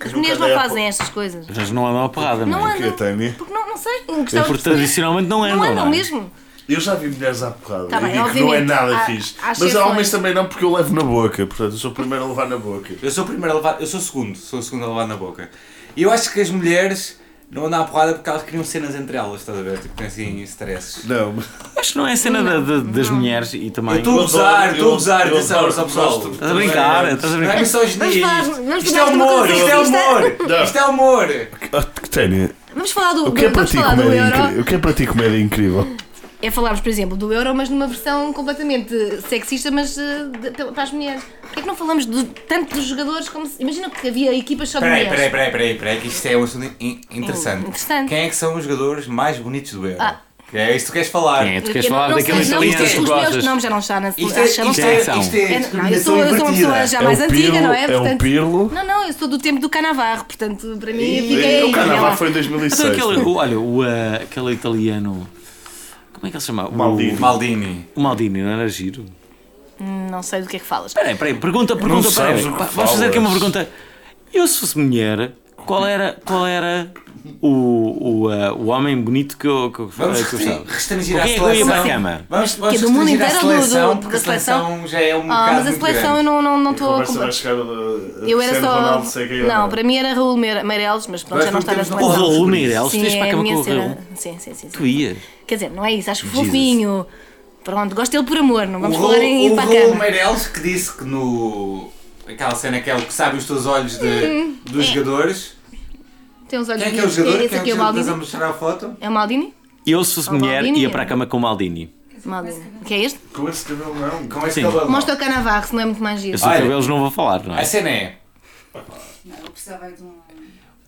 As mulheres não fazem estas coisas. Já não andam à porrada, não é? Porque não, não sei. É Gostava de porque tradicionalmente não andam, Não andam é? mesmo. Eu já vi mulheres à porrada. Tá eu bem, digo que não é nada há- fixe. há Mas há homens também não, porque eu levo na boca. Portanto, eu sou o primeiro a levar na boca. Eu sou o primeiro a levar, eu sou o segundo, sou o segundo a levar na boca. E eu acho que as mulheres não andam à porrada porque elas criam cenas entre elas, estás a ver? Tipo, tem assim stresses. Não, mas. Acho que não é a cena da- da- das mulheres e Eu também. estou a Eu gozar, estou a eu- gozar, eu atenção, adoro- só pessoal. Estás a brincar, estás a Não é brincar. misoginia Vamos falar- isto. é humor, isto é humor, Não. isto é humor. Ah, Tânia, Vamos falar do, o que é para vamos ti falar do comédia euro. incrível? O que é para ti comédia incrível? É falarmos, por exemplo, do euro, mas numa versão completamente sexista, mas eh, de- para as mulheres. Porquê é que não falamos de, tanto dos jogadores como se. Imagina que havia equipas só de Peraí, mulheres. peraí, peraí, peraí, peraí, que isto é um assunto in- interessante. Interessante. Quem é que são os jogadores mais bonitos do Euro? Ah. É isso que tu queres falar? Quem é? Tu Eu queres não- falar não daquele sei, não, italiano os que meus gostas? nomes já não está na Isto é, já não isto está. é, isto é É, não, eu sou, eu sou uma pessoa já É mais o antiga, Pirlo, não é? é o Pirlo. Não, não, eu sou do tempo do Canavarro, portanto, para mim. O Canavarro foi em Então 2006. aquele, o- olha, o, ah, aquele italiano. Como é que ele se chama? O- Maldini. Maldini. O Maldini, não era giro? Não sei do que é que falas. Espera aí, espera aí, pergunta, pergunta, sabes espera aí. o que Pá, Vamos fazer aqui uma pergunta. Eu se fosse mulher, qual era, qual era o, o, ah, o homem bonito que eu, que eu, Vamos que eu gostava? restringir Com a quem é que eu ia para a seleção. cama? Vamos, vamos Que do mundo a inteiro do- seleção, do- porque a seleção? seleção já é um Ah, bocado mas a seleção eu não estou não, não A estou a comprar. chegar a- a Eu era só. Ronaldo, sei quem é Não, para mim era Raul Meire- Meireles, mas pronto, Nós já não está na temos O seleção. Raul Meireles, Sim, tens para a é a cama com o. Raul? Sim, sim, sim. Tu ias? Quer dizer, não é isso, acho fofinho. Pronto, gosto dele por amor, não vamos o falar Raul, em ir o para a Raul cama. Meireles que disse que no. Aquela cena que é o que sabe os teus olhos de, dos jogadores. Tem uns olhos Quem é que é o jogador? Esse Quem é aqui é o que estás a Maldini. mostrar a foto? É o Maldini? Eu se fosse mulher Maldini? ia para a cama com o Maldini. Maldini. O que é este? Com esse cabelo não. Com esse Sim. cabelo. Mostra o Canavarro, se não é muito mais giro. Eu sou Olha. cabelos não vou falar, não é? A cena é. Eu precisava de um.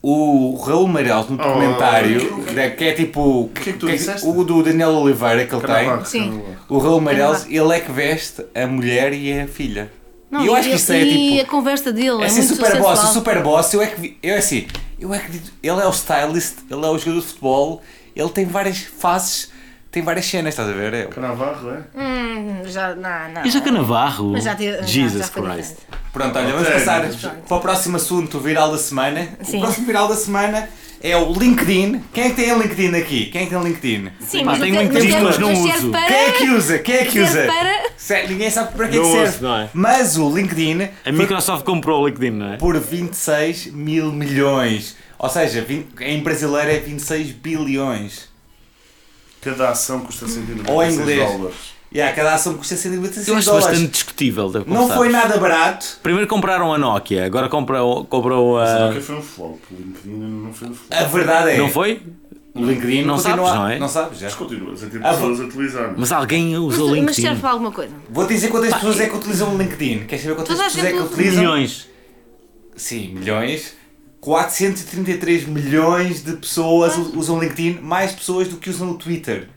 O Raul Meireles no documentário, da- que é tipo. que é que tu disseste? O do Daniel Oliveira que ele tem. Canavarro, Sim. Canavarro. O Raul Meireles, ele é que veste a mulher e a filha. Não, e eu acho que isso é e tipo. a conversa dele é, É assim muito super boss, o super boss, eu é que eu é assim, eu acredito, ele é o stylist, ele é o jogador de futebol, ele tem várias faces, tem várias cenas, estás a ver? É- Canavarro, é? Hum, já, não, não. E já Canavarro? Mas já já- Jesus já Christ. diferente. Pronto, olha, vamos Ok. passar para o próximo assunto, o viral da semana. Sim. O próximo viral da semana é o LinkedIn. Quem é que tem LinkedIn aqui? Quem é que tem LinkedIn? Sim, mas tenho não LinkedIn, mas não serve uso. para- Quem é que usa? Quem é que usa? para- Ninguém sabe para que é que Não serve. uso, não é? Mas o LinkedIn A foi Microsoft comprou o LinkedIn, não é? por 26 mil milhões. Ou seja, 20 em brasileiro é 26 bilhões. Cada ação custa 196 Ou em inglês. dólares. E yeah, cada ação custa 196 Eu acho dólares. bastante discutível. Não foi nada barato. Primeiro compraram a Nokia, agora comprou, comprou a. Só que foi um flop. O LinkedIn não foi um flop. A verdade é. Não foi? O LinkedIn Não continua. sabes, não é? Não sabes, já. Mas continuas a ter Ah, pessoas a utilizar. Mas alguém usa o Mas, mas LinkedIn. serve para alguma coisa. Vou te dizer quantas pessoas é que utilizam o LinkedIn. Queres saber quantas a pessoas é que utilizam? Milhões. Sim, milhões. 433 milhões de pessoas usam o LinkedIn, mais pessoas do que usam o Twitter.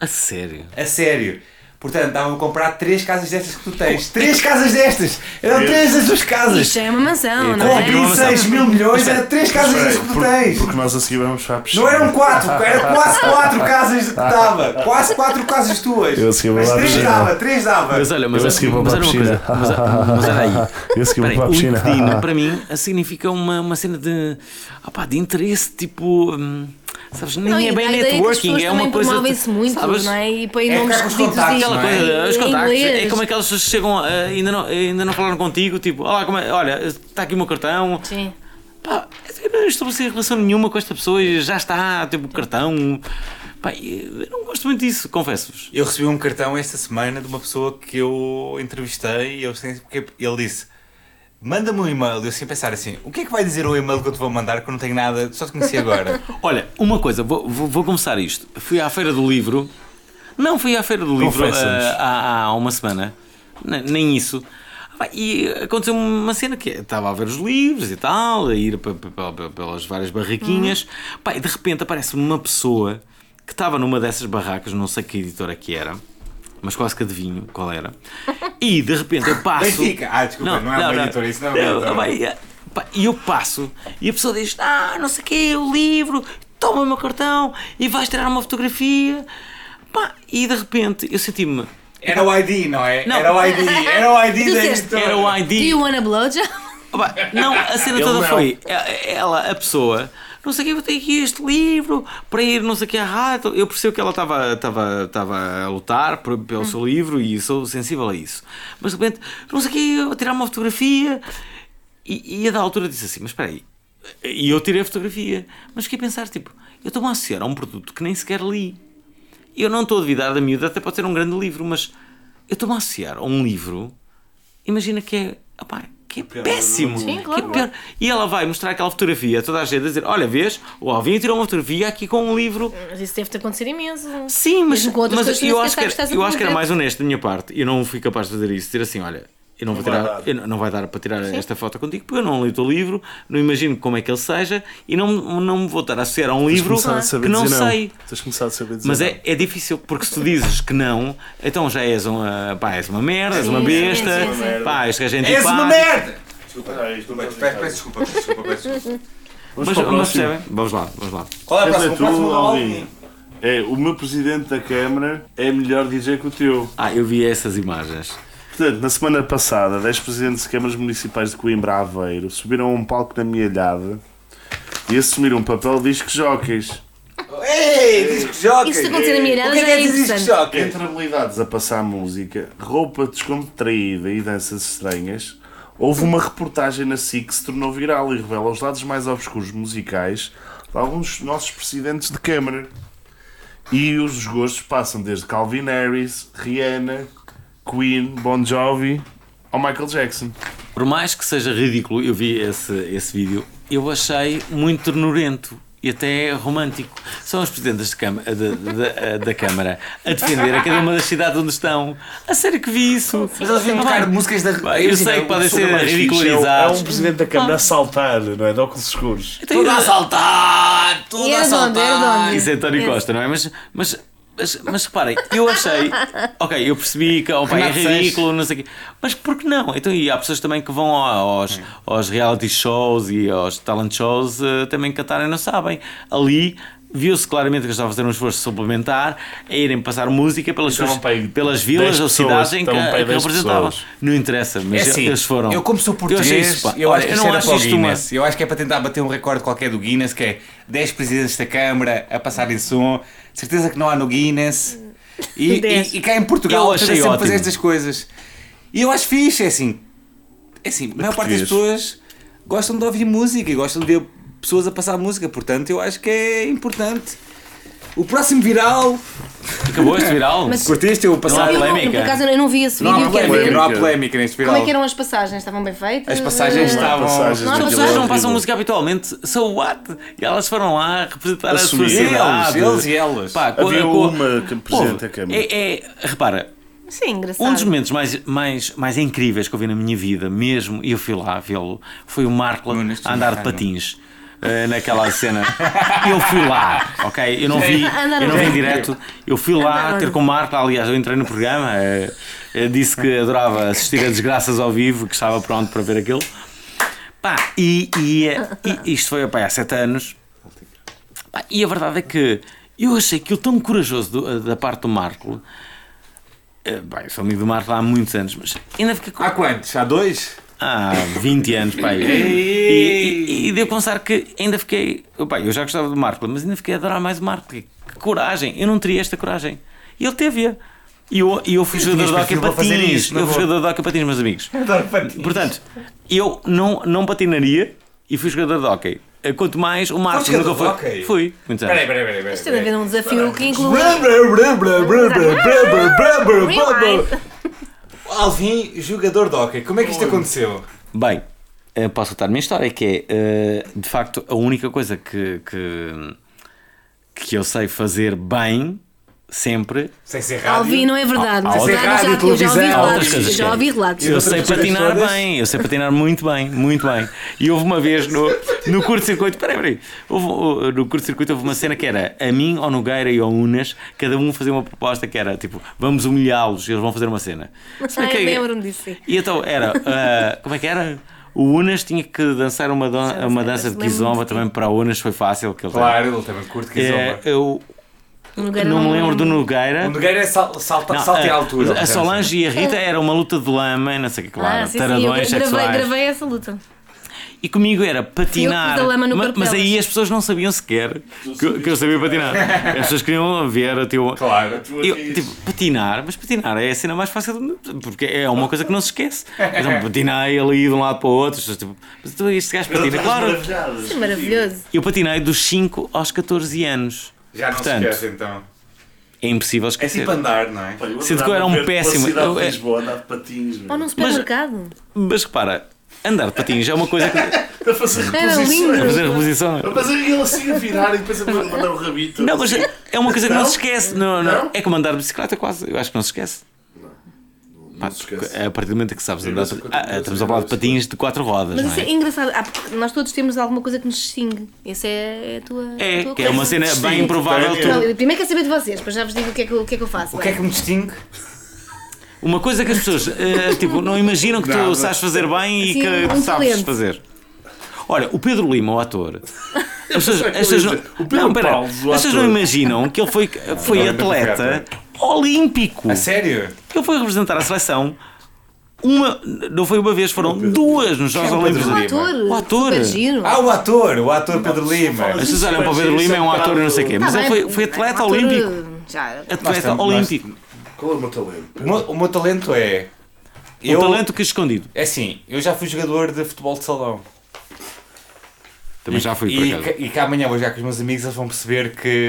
A sério. A sério. Portanto, estavam a comprar três casas destas que tu tens. Três casas destas! Eram três das tuas casas! Isto é uma mansão, não Com é? mansão. 26 mil milhões, Espera, era três casas aí, destas que tu tens! porque nós a seguir vamos para a piscina. Não eram quatro, era quase quatro casas que dava. Quase quatro casas tuas. Eu a seguir vou Mas três dava, três dava. Mas olha, mas, Eu a seguir vou para a era uma coisa. piscina. Mas, era aí. [laughs] Eu a seguir vou para a o piscina. Para mim, significa uma, uma cena de, opá, de interesse, tipo. hum, sabes, nem Não, é e bem é networking, é uma coisa. muito, sabes, não é? E põem É nomes os esquisitos não Aquela é? coisa, os em contactos, inglês. é como aquelas pessoas que chegam, ah, ainda não, ainda não falaram contigo, tipo, olá, como é- olha, está aqui o meu cartão, Sim. pá, eu não estabeleci relação nenhuma com esta pessoa e já está, tipo, cartão, pá, eu não gosto muito disso, confesso-vos. Eu recebi um cartão esta semana de uma pessoa que eu entrevistei e eu sei porque ele disse manda-me um e-mail. Eu sem pensar assim, o que é que vai dizer o e-mail que eu te vou mandar que eu não tenho nada, só te conheci agora. [laughs] Olha, uma coisa, vou, vou, vou começar isto. Fui à Feira do Livro. Não, fui à Feira do Livro ah, há, há uma semana. Ne- Nem isso. Ah, E aconteceu uma cena que é, estava a ver os livros e tal, a ir pe- pe- pe- pelas várias barraquinhas. Pá, e de repente aparece-me uma pessoa que estava numa dessas barracas, não sei que editora que era, mas quase que adivinho qual era. E de repente eu [laughs] passo. Benfica! Ah, desculpa, não, é uma editora, isso não é uma editora. vai, Pá, e eu passo e a pessoa diz: Ah, não sei o quê, o livro, toma o meu cartão e vais tirar uma fotografia. Pá, e de repente eu senti-me. Era o ID, não é? Não. Era o ID, era o ID [laughs] da editora. Era o Do ID. you wanna blowjob? Opa, não, a cena Ele toda não. foi eh, ela, a pessoa, não sei o que, eu tenho aqui este livro para ir não sei o que à rádio. Eu percebo que ela estava estava estava a lutar por- pelo seu livro e sou sensível a isso. Mas de repente, não sei o que, eu vou tirar uma fotografia e, e a da altura disse assim: Mas espera aí. E eu tirei a fotografia, mas fiquei a pensar: tipo, eu estou-me a associar a um produto que nem sequer li. Eu não estou a duvidar da miúda, até pode ser um grande livro, mas eu estou-me a associar a um livro imagina que é, opá, que é péssimo. Sim, que claro. é pior. E ela vai mostrar aquela fotografia a toda a gente a dizer: Olha, vês, o Alvin tirou uma fotografia aqui com um livro. Mas isso deve-te acontecer imenso. Sim, mas, mas que eu, acho que, que eu acho que era mais honesto da minha parte. Eu não fui capaz de fazer isso. Dizer assim: Olha, eu não, vou Não vai tirar, dar. eu não- não vai dar para tirar esta foto contigo porque eu não li o teu livro, não imagino como é que ele seja e não, não me vou estar a associar a um Tens livro a saber que não dizer sei. Tens começado a saber dizer Mas não. é, é difícil, porque se tu dizes que não, então já és uma, pá, és uma merda, és uma Sim, besta, sim, sim, sim. pá, és gajo És uma merda! Isto não Peço desculpa, peço desculpa, peço desculpa. Vamos Mas, mas próximo. percebem? Vamos lá, vamos lá. Qual é a próxima? dizer, O próximo tu, Alvin. é o meu presidente da Câmara é melhor DJ que o teu. Ah, eu vi essas imagens. Portanto, na semana passada, 10 presidentes de câmaras municipais de Coimbra a Aveiro subiram a um palco na Mielhada e assumiram um papel de disco jockeys. Ei, disco jockey! Isso acontecer na que é já que é é disco interessante. Entre habilidades a passar música, roupa descontraída e danças estranhas, houve uma reportagem na SIC que se tornou viral e revela os lados mais obscuros musicais de alguns dos nossos presidentes de Câmara. E os gostos passam desde Calvin Harris, Rihanna, Queen, Bon Jovi ao Michael Jackson. Por mais que seja ridículo, eu vi esse, esse vídeo, eu achei muito ternurento e até romântico. São os presidentes de cama- da, da- da Câmara a defender a cada uma das cidades onde estão. A sério que vi isso. Mas eles Ah, tocar músicas da. Pá, Eu sei que podem ser é, ridicularizados. é um presidente da Câmara a saltar, não é? De óculos escuros. Então, Tudo a saltar! Tudo E a de de saltar! Isso é António. Costa, não é? Mas, mas, mas, mas reparem, eu achei. Ok, eu percebi que opa, é ridículo, não sei o quê. Mas por que não? Então, e há pessoas também que vão aos, aos reality shows e aos talent shows eh, também cantarem, não sabem. Ali. Viu-se claramente que eles estavam a fazer um esforço suplementar a irem passar música pelas, Estavam suas- aí pelas vilas 10 ou cidades em que, que 10 representavam. Não interessa, mas É assim, eles foram. Eu, como sou português, isso, pá. eu Olha, acho que eu não acho isto uma- Guinness. Eu acho que é para tentar bater um recorde qualquer do Guinness, que é 10 presidentes da Câmara a passarem som. Certeza que não há no Guinness. E, e, e cá em Eu Portugal achei tenta sempre ótimo. fazer estas coisas. E eu acho fixe, é assim. É assim, a maior parte das português. pessoas gostam de ouvir música e gostam de ver pessoas a passar música, portanto eu acho que é importante. O próximo viral. Acabou este viral? Mas- Curtiste eu Não há não- polémica. por acaso eu não vi esse Não vídeo, há quero polémica, ver. não há polémica neste viral. Como é que eram as passagens? Estavam bem feitas? As passagens estavam. passagens Não, As pessoas é não passam música habitualmente, so what? E elas foram lá representar a sua Assumir. cidade. Eles, eles e elas. Pá, Havia com- uma que presidente Ouve, da Câmara. É, é- repara, Sim, engraçado. um dos momentos mais, mais, mais incríveis que eu vi na minha vida, mesmo, e eu fui lá vê-lo, foi o Marco a andar de patins. Eh, naquela cena, eu fui lá, ok? Eu não vi, eu não vi em direto. Eu fui lá ter com o Marco. Aliás, eu entrei no programa, eh, eh, disse que adorava assistir a desgraças ao vivo, que estava pronto para ver aquilo. Pá, e, e, e isto foi pá, há sete anos. Pá, e a verdade é que eu achei aquilo tão corajoso do- da parte do Marco. Eh, Bem, sou amigo do Marco há muitos anos, mas ainda fiquei com. Há quantos? Há dois? Há 20 anos, pai. E, e, e devo confessar que ainda fiquei. Pai, eu já gostava do Marco, mas ainda fiquei a adorar mais o Marco. Que, coragem! Eu não teria esta coragem. E ele teve-a. E eu, e eu fui jogador de hockey patins. isso, eu fui jogador de hockey patins, meus amigos. Portanto, eu não, não patinaria e fui jogador de hockey. Eh, Quanto mais o Marco nunca foi. hóquei? Fui, muitos anos. Peraí, peraí, peraí. peraí, Isto deve haver um desafio que inclui. Alvin, jogador de hockey, como é que isto aconteceu? Bem, eh, posso contar a minha história, que é, eh, de facto, a única coisa que, que, que eu sei fazer bem, sempre, Sem ser rádio. Alvi, não é verdade. Há mas outras- já, já, rádio, eu já ouvi televisão, relatos. coisas Já que- ouvi relatos. eu sei patinar bem, eu sei patinar muito bem, muito bem. E houve uma vez no, no curto-circuito, peraí, peraí, houve, no curto-circuito houve uma cena que era a mim, ao Nogueira e ao Unas, cada um fazia uma proposta que era tipo, vamos humilhá-los, eles vão fazer uma cena. Se bem Ai, que- lembro-me disso. E então era, ah, como é que era? O Unas tinha que dançar uma, não uma dança de Kizomba também para o Unas foi fácil. Que ele Claro, ele também curte. É, Kizomba. eu O Nogueira não me lembro do Nogueira. O Nogueira é sal, salta, Não, salta em a- altura. A Solange e a Rita era uma luta de lama, e não sei o que, claro, Ah, sim, sim, eu taradões gravei, sexuais. gravei essa luta. E comigo era patinar. pus a lama no Ma- corpo mas aí as pessoas não sabiam sequer que, que eu sabia patinar. As pessoas queriam ver, tipo, Claro. eu, tipo, patinar, mas patinar é a cena mais fácil de- porque é uma coisa que não se esquece. Então, patinei ali de um lado para o outro, pessoas, tipo, mas tu, este gajo patina, claro. Isso é maravilhoso. Eu patinei dos 5 aos 14 anos. Já não Portanto, se esquece então. É impossível É esquecer. tipo andar, não é? Sinto que eu era um péssimo- Eu, eu- é- Lisboa, andar de patins. Ou num supermercado. Mas repara, andar de patins é uma coisa que. A fazer reposições. a fazer reposição. A fazer aquilo assim a virar e depois a mandar o rabito. Não, mas é uma coisa que não, se esquece. Não, não. Não? É como andar de bicicleta quase. Eu acho que não se esquece. Não se esquece. A partir do momento que sabes Eu andar. Ah, estamos a falar de patins de quatro rodas, Mas não isso é é? engraçado. Ah, porque nós todos temos alguma coisa que nos distingue. Essa é a tua. a É, tua que é uma coisa. cena bem improvável. tu- primeiro quero saber de vocês, depois já vos digo o que é que, eu- o que, é que eu faço. O que é que me distingue? Uma coisa que as pessoas eh, [laughs] tipo, não imaginam que tu Nada. sabes fazer bem e Sim, que um sabes talento. fazer. Olha, o Pedro Lima, o ator. As [laughs] pessoas, as pessoas não, O Pedro não, pera, Paulo, o as pessoas não ator. imaginam que ele foi, foi atleta olímpico. A sério? Ele foi representar a seleção uma, não foi uma vez, foram duas nos Jogos é Olímpicos. O ator. O ator. Ah, o ator, o ator Pedro Lima. As pessoas olham para o Pedro Lima, é um ator e não sei o quê, mas ele bem, foi, foi atleta um olímpico. Já. Atleta olímpico. Qual é o meu talento? O meu, o meu talento é. Um talento que escondido. É assim, eu já fui jogador de futebol de salão. Também já fui E, e que amanhã vou já com os meus amigos, eles vão perceber que,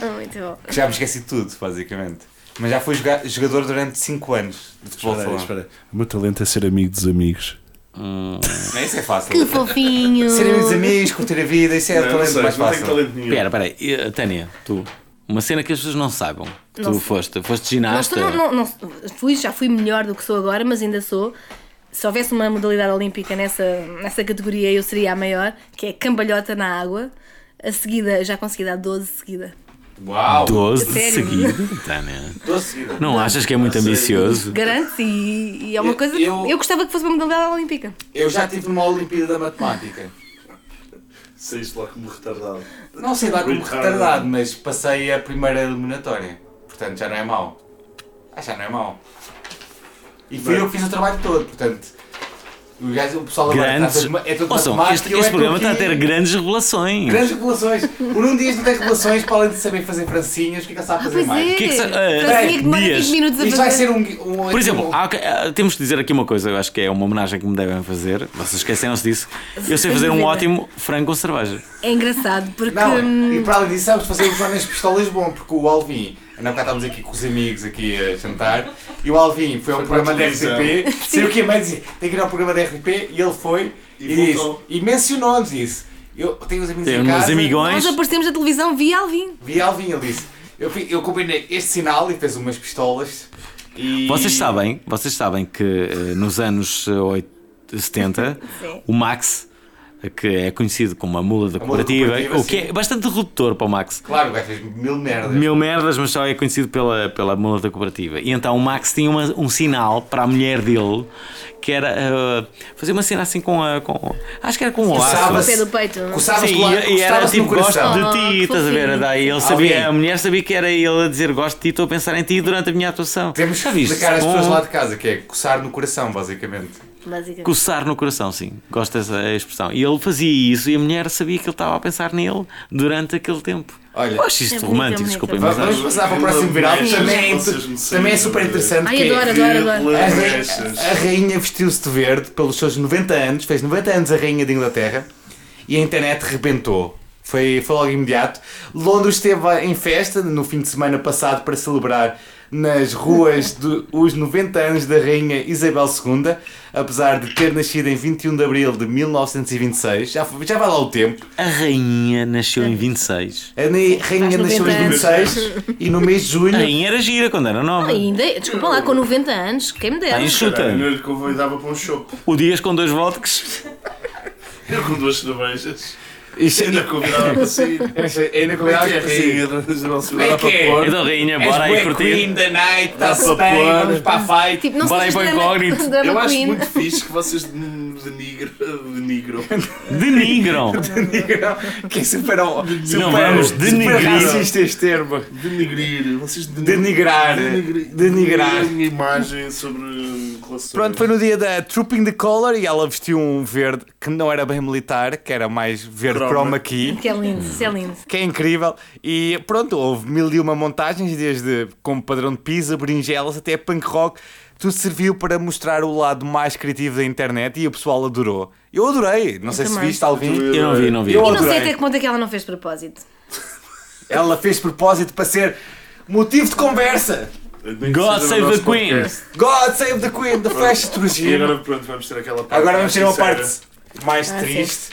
[laughs] Muito bom. que já me esqueci de tudo, basicamente. Mas já fui joga- jogador durante 5 anos de futebol Espera espera. O meu talento é ser amigo dos amigos. Não, Isso é fácil. Que fofinho. Ser amigos dos amigos, curtir a vida, isso é o Não, não talento sei, mais não tenho fácil. Espera, espera aí. Eh, Tânia, tu. Uma cena que as pessoas não saibam. Que Não tu sei. foste. Foste Não, ginasta. estou- não, não, fui, já fui melhor do que sou agora, mas ainda sou. Se houvesse uma modalidade olímpica nessa, nessa categoria, eu seria a maior, que é cambalhota na água. A seguida, já consegui dar 12 seguida. Uau! 12 de Sério? seguida. [laughs] Tânia. Doce. Não achas que é muito ambicioso? Garanto-se, e, e é uma Eu- coisa. Eu, eu- gostava que fosse uma modalidade olímpica. Eu já tive numa Olimpíada da Matemática. Saíste lá como retardado. Não sei lá como Retardado. retardado, mas passei a primeira eliminatória. Portanto, já não é mau. Ah, já não é mau. E fui Bem. eu que fiz o trabalho todo, portanto. O, gajo, o pessoal agora Grandes. está todo, é todo Ouçam, matemático. este, é programa está a ter grandes revelações. Grandes revelações. O Nuno Dias não tem revelações para além de saber fazer francinhas. O que é que ele sabe Ah, fazer pois mais? é. que é que sa- Francinha que demora Dias, 5 minutos a Isto vai ser um. um Por exemplo, um- há- temos de dizer aqui uma coisa, eu acho que é uma homenagem que me devem fazer. Vocês esqueceram-se disso. Eu sei fazer um ótimo frango com cerveja. É engraçado, porque. Não, hum, e para além disso, sabes fazer os Jonas Pistolas bom, porque o Alvin, ainda cá estávamos aqui com os amigos aqui a jantar, e o Alvin foi ao Foi programa da a. RTP, saiu aqui a meio e dizia, tem que ir ao programa da RTP, e ele foi e, E disse, e mencionou-nos isso. Eu tenho os amigos Tenho em uns casa, amigões. nós aparecemos na televisão via Alvin. vi Alvin, ele disse, eu, eu combinei este sinal e fez umas pistolas, e... Vocês sabem, vocês sabem que eh, nos anos oit- 70 Sim. o Max, que é conhecido como a mula da cooperativa, cooperativa, o que sim. é bastante redutor para o Max. Claro, o gajo fez mil merdas. Mil merdas, mas só é conhecido pela, pela mula da cooperativa. E então o Max tinha uma- um sinal para a mulher dele que era eh, fazer uma cena assim com a. Com, acho que era com o Coçava-se. laço. pé do peito. Coçava-se Sim, e, e era tipo gosto de ti, Oh, estás a ver? Daí ele sabia, a mulher sabia que era ele a dizer gosto de ti, estou a pensar em ti durante a minha atuação. Temos que explicar às pessoas lá de casa, que é coçar no coração, basicamente. Basicamente. Coçar no coração, sim. Gosto dessa expressão. E ele fazia isso e a mulher sabia que ele estava a pensar nele durante aquele tempo. Olha, Eu acho isto É romântico, é bonito. desculpem, Vamos mas vamos passar para o próximo viral. Também, também é sabem, super interessante. Ai, que é- adoro, adoro, adoro. A, a rainha vestiu-se de verde pelos seus 90 anos, fez 90 anos a rainha de Inglaterra e a internet rebentou. Foi, foi logo imediato. Londres esteve em festa no fim de semana passado para celebrar nas ruas de, os 90 anos da rainha Isabel II, apesar de ter nascido em 21 de abril de 1926. Já, foi- já vai lá o tempo. A rainha nasceu em 26. A ne- rainha nasceu em 90 26 e no mês de junho. A rainha era gira quando era nova. Ainda, desculpa lá, com 90 anos, quem me dera. Enxuta. Caralho, Eu lhe convidava para um chope. O Dias com dois vodkas. [laughs] Eu com duas cervejas. Isto Ainda convidava para sair. [laughs] é que é, para se Como é que para é? pôr. Então, rainha, bora aí curtir. Queen da night, Dá está-se para pôr. vamos para a fight. Tipo, não Bora aí para o incógnito. Eu acho queen. muito fixe que vocês [laughs] denigram. Denigram. Denigram. que é super, super, Não vamos super denigrir. racista este termo. Denigrir. Vocês Denigrar. Denigrar. minha imagem sobre relações. Pronto, foi no dia da Trooping the Color e ela vestiu um verde que não era bem militar, que era mais verde Chroma. key. Que é lindo, isso é lindo. que é incrível. E pronto, houve mil e uma montagens, desde como padrão de pizza, berinjelas até punk rock. Tudo serviu para mostrar o lado mais criativo da internet e o pessoal adorou. Eu adorei. Não sei se também. viste, Alvin. Eu não vi, não vi. Eu E não sei até que ponto é que ela não fez propósito. Ela fez propósito para ser motivo de conversa. Que God save the Queen. podcast. God save the Queen, the fascist E regime. agora pronto, vamos ter aquela parte. Agora vamos ter uma parte mais Ah, triste,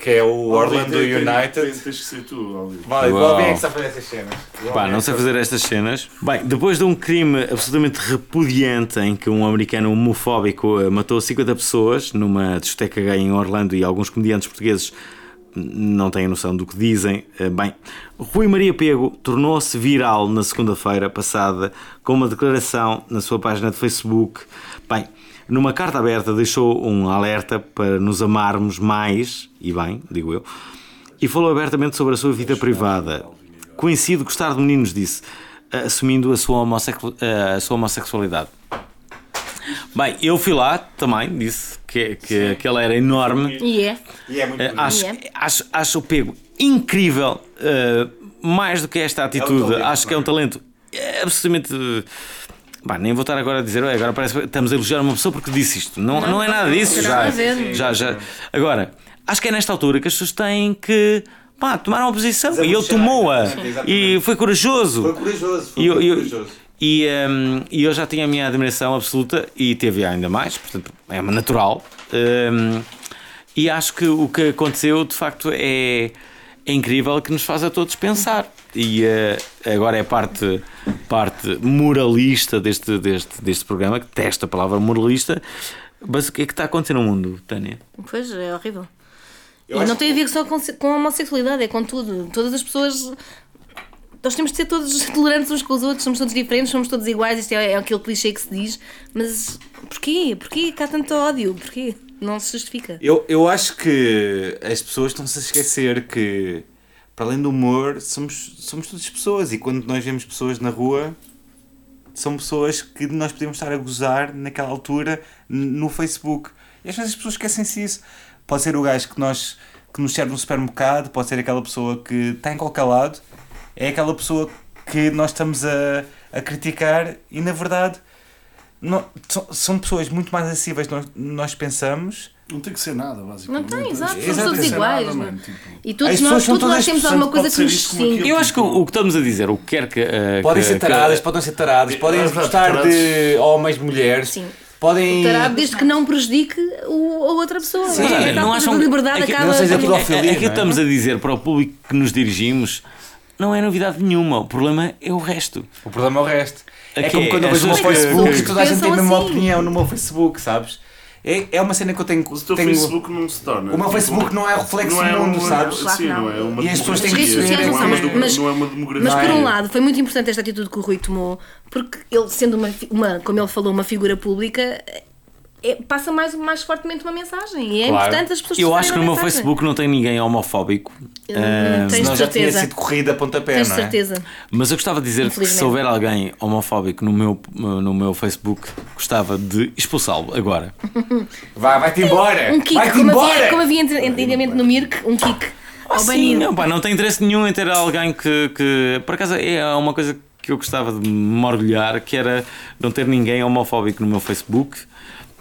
que é o Orlando tem- tem- United. Tens tens que ser tu, Ali. Vale, o Uau. Alvin é que sabe fazer essas cenas. Pá, não sei fazer estas cenas. Bem, depois de um crime absolutamente repudiante em que um americano homofóbico eh, matou 50 pessoas numa discoteca gay em Orlando e alguns comediantes portugueses não têm noção do que dizem. Eh, Bem, Rui Maria Pego tornou-se viral na segunda-feira passada com uma declaração na sua página de Facebook. Bem, numa carta aberta deixou um alerta para nos amarmos mais, e bem, digo eu, e falou abertamente sobre a sua vida privada. Conhecido gostar de meninos, disse, assumindo a sua, homossexu- a sua homossexualidade. Bem, eu fui lá também, disse que, que, que ele era enorme. E é. E é muito Eh, bonito. acho, É. acho, acho o pego incrível. eh, mais do que esta atitude, talento, acho que é um talento eh, absolutamente. Bah, nem vou estar agora a dizer, "Ué, agora parece que estamos a elogiar uma pessoa porque disse isto. Não, não, é nada disso. Já, já, já. Agora, acho que é nesta altura que as pessoas têm que pá, tomar uma posição. E ele tomou-a. E foi corajoso. Foi corajoso, foi E eu- corajoso. E, hum, e eu já tinha a minha admiração absoluta e teve ainda mais, portanto é natural. Hum, e acho que o que aconteceu de facto é, é incrível que nos faz a todos pensar. E eh, agora é parte, parte moralista deste, deste, deste programa, que testa a palavra moralista. Mas o que é que está a acontecer no mundo, Tânia? Pois, é horrível. Eu e não tem a ver só com, com a homossexualidade, é com tudo. Todas as pessoas. Nós temos de ser todos [laughs] tolerantes uns com os outros, somos todos diferentes, somos todos iguais. Isto é, é aquele clichê que se diz. Mas porquê? Porquê que há tanto ódio? Porquê? Não se justifica. Eu, eu acho que as pessoas estão-se a esquecer que, para além do humor, somos, somos todas pessoas. E quando nós vemos pessoas na rua, são pessoas que nós podemos estar a gozar naquela altura no Facebook. E às vezes as pessoas esquecem-se disso. Pode ser o gajo que, nós, que nos serve no supermercado, pode ser aquela pessoa que está em qualquer lado, é aquela pessoa que nós estamos a, a criticar e na verdade não- são, são pessoas muito mais acessíveis do que nós, nós pensamos. Não tem que ser nada, Não basicamente. tem, exato. Somos Exato, todos que iguais. nada, não é? mano, tipo. E todos nós, são todos nós temos alguma coisa que nos distingue. Eu acho que o, o que estamos a dizer, o que quer que. eh, Podem que- ser que- taradas, podem ser taradas, podem É verdade, gostar tarados. de homens, mulheres, Sim. podem. Tarado, desde que não prejudique o, a outra pessoa. Sim, não a acham liberdade é que- acaba. não seja pedofilia, É, é que não é? estamos a dizer para o público que nos dirigimos, não é novidade nenhuma. O problema é o resto. O problema é o resto. É, É como quando eu vejo o meu pessoas que- Facebook que e toda a gente tem a mesma assim. opinião no meu Facebook, sabes? É, é uma cena que eu tenho. O teu tenho- Facebook não se torna. O meu Facebook não é reflexo não é do mundo, uma- sabes? Claro Sim, não. não é uma E as pessoas têm que democracia, perceber não é uma mas- não é uma democracia. Mas por é. um lado, foi muito importante esta atitude que o Rui tomou, porque ele, sendo uma, uma como ele falou, uma figura pública, é- passa mais, mais fortemente uma mensagem. E é Claro. importante as pessoas Eu acho que no meu mensagem. Facebook não tem ninguém homofóbico. Hum, Ah, tens Senão já tinha sido corrida a pontapé, Tens não é? certeza. Mas eu gostava de dizer que se houver alguém homofóbico no meu, no meu Facebook, gostava de expulsá-lo agora. [laughs] Vai, vai-te embora! Um kick, vai-te como embora! havia, como havia antigamente no Mirk, um kick. Ao Sim, não, pá, não tem interesse nenhum em ter alguém que, que. Por acaso é uma coisa que eu gostava de me orgulhar, que era não ter ninguém homofóbico no meu Facebook.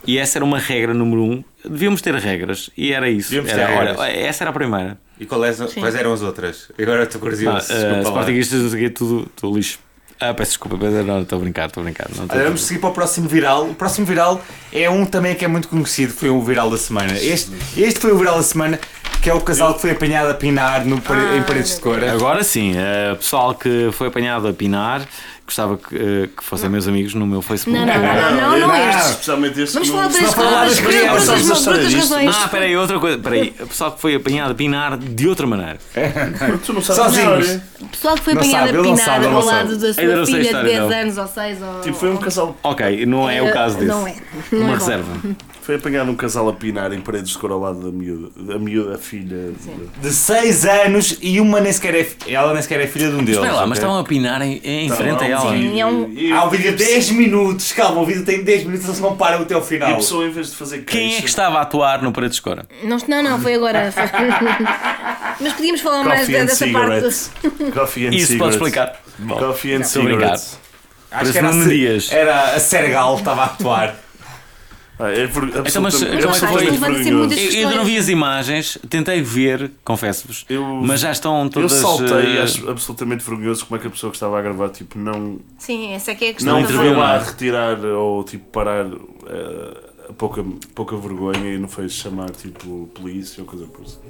E essa era uma regra número um. Devíamos ter regras. E era isso. Devíamos ter Era, olha, essa era a primeira. E quais, quais eram as outras? Agora estou Ah, curioso. uh, desculpa lá. Sportinguistas, não sei o quê, tudo, tudo lixo. Ah, peço desculpa, mas não, estou a brincar, estou a brincar. Não, estou a Olha, vamos seguir para o próximo viral. O próximo viral é um também que é muito conhecido, foi o viral da semana. Este, este foi o viral da semana, que é o casal que foi apanhado a pinar no, Ah, em paredes de cor. Agora sim, uh, pessoal que foi apanhado a pinar, gostava que, eh, que fossem meus amigos no meu Facebook. Não, não, não, não, não, não estes. Especialmente este Vamos falar falar das crianças, por outras disto. razões. Ah, peraí, outra coisa. Peraí, o pessoal que foi apanhado a pinar de outra maneira. Porque [laughs] tu não sabes Sozinhos. O pessoal que foi Não apanhado a pinar ao não lado da sua filha de história, 10 não. anos ou 6 ou... Tipo, foi um casal. Ok, não é o caso desse. Não é. Não Uma é reserva. Foi apanhar um casal a pinar em paredes de cor ao lado da miúda, da miúda filha. de- De 6 anos e uma nem sequer é, ela nem sequer é filha de um deles. Espera lá, mas estavam a pinar em, em frente a lá ela. Sim. é um- E- Há um vídeo de 10 minutos, calma, o vídeo tem 10 minutos, eles não param até ao E a final. pessoa, em vez de fazer Quem é queixa- que estava a atuar no Paredes de Escora? Não, não, não, foi agora. Foi- [laughs] Mas podíamos falar mais Coffee and dessa parte. cigarettes. Coffee and Isso pode explicar. Bom, Coffee and cigarettes. Acho Parece que era, a Dias. era a Sergal que estava a atuar. Ah, é ver- Então, mas- absolutamente- então, mas foi- Eu, eu não vi as imagens, tentei ver, confesso-vos, Eu- mas já estão Eu todas. saltei, eh, acho absolutamente vergonhoso como é que a pessoa que estava a gravar tipo, não, Sim, essa é que é a questão. não interviu lá nada. retirar ou tipo parar a pouca, pouca vergonha e não foi chamar tipo polícia ou coisa parecida.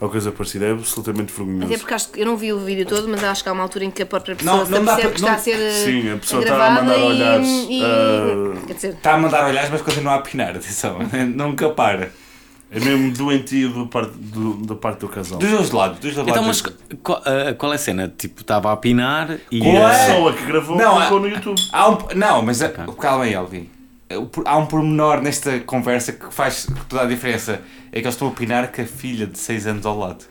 Ou coisa parecida. É absolutamente vergonhoso. Até porque acho que eu não vi o vídeo todo, mas acho que há uma altura em que a própria pessoa Não, não para- que está não- a ser eh, Sim, a pessoa está a mandar e- olhares, e- Quer dizer, Está a mandar olhares, mas continua a pinar, atenção, [laughs] nunca para. É mesmo doentio do parte, do, da parte do casal. Dos dois lados, dos dois Então, lados. mas qual, eh, qual é a cena? Tipo, estava a pinar e. Qual A é? eh, pessoa que gravou Não, colocou no YouTube. Há um, não, mas a- calma aí, Elvin. Há um pormenor nesta conversa que faz toda a diferença. É que eles estão a opinar que a filha de 6 anos ao lado.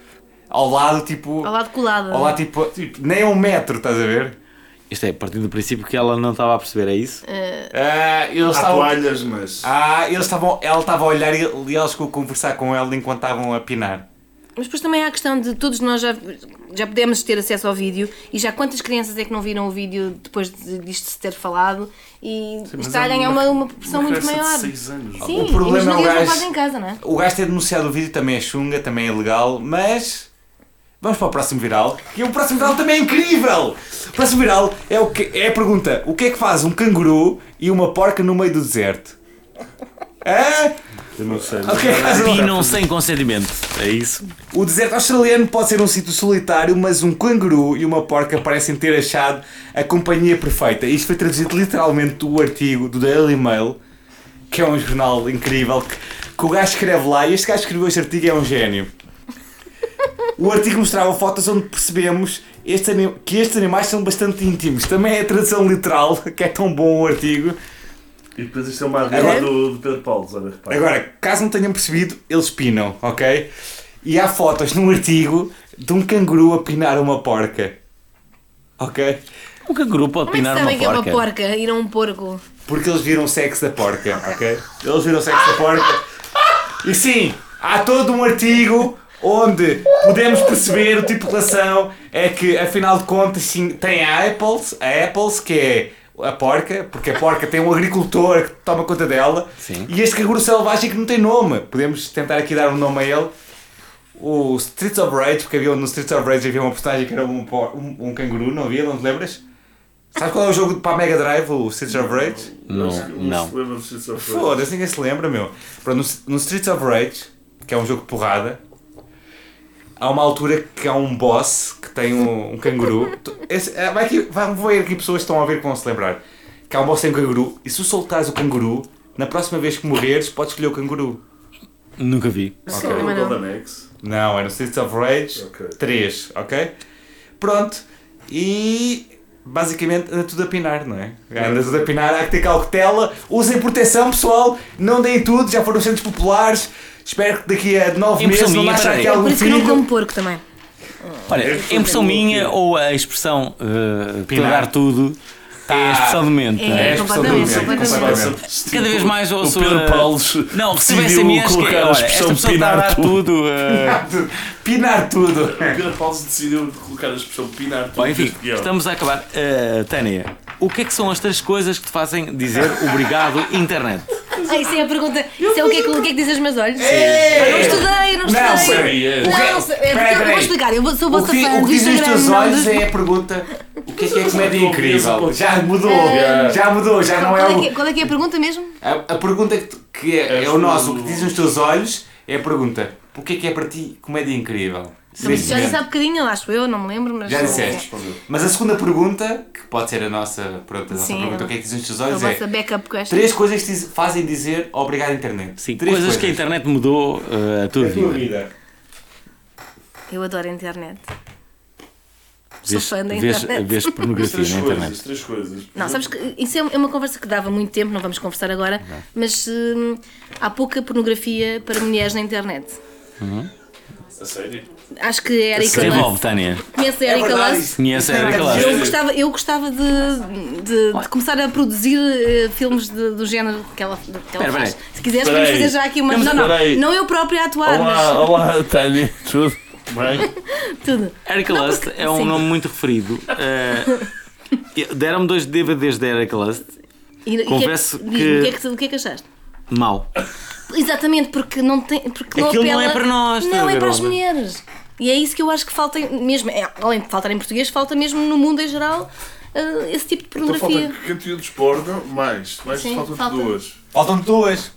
Ao lado, tipo. ao lado colado. Ao lado, tipo, tipo, nem a um metro, estás a ver? Isto é, a partir do princípio que ela não estava a perceber, é isso? Ah, eles Há estavam. toalhas, mas. Ah, eles estavam. Ela estava a olhar e, e eles ficou a conversar com ela enquanto estavam a pinar. Mas depois também há a questão de todos nós já, já pudemos ter acesso ao vídeo e já quantas crianças é que não viram o vídeo depois de, disto se ter falado e mas está a é ganhar uma- uma, uma proporção uma muito maior. seis anos. Sim, O problema e é o gajo- fazem em casa, não é? O gajo ter denunciado o vídeo também é chunga, também é legal, mas. Vamos para o próximo viral. Que o próximo viral também é incrível! O próximo viral é, o que, é a pergunta: o que é que faz um canguru e uma porca no meio do deserto? Hã? Eu não sei. Pinam sem consentimento, é isso? O deserto australiano pode ser um sítio solitário, mas um canguru e uma porca parecem ter achado a companhia perfeita. Isto foi traduzido literalmente do artigo do Daily Mail, que é um jornal incrível, que, que o gajo escreve lá, e este gajo que escreveu este artigo é um gênio. O artigo mostrava fotos onde percebemos anim- que estes animais são bastante íntimos. Também é a tradução literal, [laughs] que é tão bom o artigo. E depois isto é uma arreira Agora- do, do Pedro Paulo, olha, repara. Agora, caso não tenham percebido, eles pinam, ok? E há fotos num artigo de um canguru a pinar uma porca. Ok? Um canguru pode Como é que pinar sabem uma que é uma porca. porca e não um porco? Porque eles viram o sexo da porca, ok? Eles viram o sexo da porca. E sim, há todo um artigo onde podemos perceber o tipo de relação é que, afinal de contas, sim, tem a Apples, a Apples, que é a porca, porque a porca tem um agricultor que toma conta dela, Sim. e este canguru selvagem que não tem nome. Podemos tentar aqui dar um nome a ele. O Streets of Rage, porque havia no Streets of Rage havia uma personagem que era um, por- um, um canguru, não havia? Não te lembras? Sabes qual é o jogo para a Mega Drive, o Streets of Rage? Não, não. se lembra do Streets of Rage. Foda-se, ninguém se lembra, meu. Pronto, no, no Streets of Rage, que é um jogo de porrada, há uma altura que há um boss que tem um, um canguru. Esse- é, vai aqui, vai, vou ver aqui pessoas que estão a ver que vão se lembrar. Que há um boss que tem um canguru e se tu soltares o canguru, na próxima vez que morreres, podes escolher o canguru. Nunca vi. Ok, Também o não. Golden Axe. Não, é no Streets of Rage Ok. 3, ok? Pronto. E basicamente anda tudo a pinar, não é? Anda tudo a pinar, há que ter cautela. Usem proteção, pessoal. Não deem tudo, já foram centros populares. Espero que daqui a 9 Impressão meses não minha, nasça peraí. aqui É algum por isso que não filho. como porco também. Olha, a impressão minha ou a expressão uh, Pinar. pegar tudo é a expressão do momento. É, não é? a expressão do completamente, completamente. Cada vez mais o ouço. Pedro uh, Não, recebo decidiu SMS que colocar a olha, esta expressão pessoa está a pinar dar tudo. tudo. uh, Pinar tudo. [laughs] O Pedro Paulo decidiu colocar a expressão pinar tudo Bom, enfim, estamos a acabar. Uh, Tânia, o que é que são as três coisas que te fazem dizer [laughs] obrigado, internet? Ah, isso é a pergunta. Isso é o que é que, o que, é que dizem os meus olhos? Eu não estudei, não estudei. Não, sei. peraí. Não, que- é porque peraí, eu vou explicar. Eu sou O vossa que, fã o que dizem os teus não olhos é a pergunta: o que é que é comédia Não, incrível? não, Já mudou, Yeah. já mudou, já não Qual é é, o. que, qual é que é a pergunta mesmo? A, a pergunta que, é, É é o nosso, o o- que dizem os teus olhos, É a pergunta: o que é que é para ti comédia incrível? Não, mas isso já Sim, disse há bocadinho, acho eu, não me lembro, mas. Já disseste. Mas a segunda pergunta, que pode ser a nossa, pronto, a nossa Sim, pergunta, é- o que é que dizem os teus A olhos, é backup question. três coisas que te fazem dizer obrigado internet. Sim, três coisas que a internet mudou uh, a tua É a vida. vida. Eu adoro a internet. Sou Vês, fã da vês, internet. vês pornografia Três na coisas, internet. três coisas. Não, sabes que isso é é uma conversa que dava muito tempo, não vamos conversar agora, mas hum, há pouca pornografia para mulheres na internet. A sério? Acho que a Erika Desenvolve, Lust. Tânia. Conhece a É Erika Lust? isso. Conhece a Erika Eu Lust. Eu gostava, eu gostava de, de- de começar a produzir eh, filmes de- do género que ela, que ela faz. Se quiseres, podemos fazer já aqui uma. Não, não, não eu própria a atuar, Olá, olá, Tânia. Tudo bem? mas [laughs] tudo. Erika Lust porque- é um sim. nome muito referido. Uh, [laughs] Deram-me dois DVDs da Erika Lust. E- e Confesso que, é que, que- o que, é que, o que é que achaste? Mau. Exatamente, porque não tem. Porque não Aquilo não apela, é para nós, Não, é para as mulheres. E é isso que eu acho que falta mesmo. é, além de faltar em português, falta mesmo no mundo em geral eh, esse tipo de Então pornografia. falta conteúdos porno, mais. Mais Sim, faltam falta. duas. Faltam duas.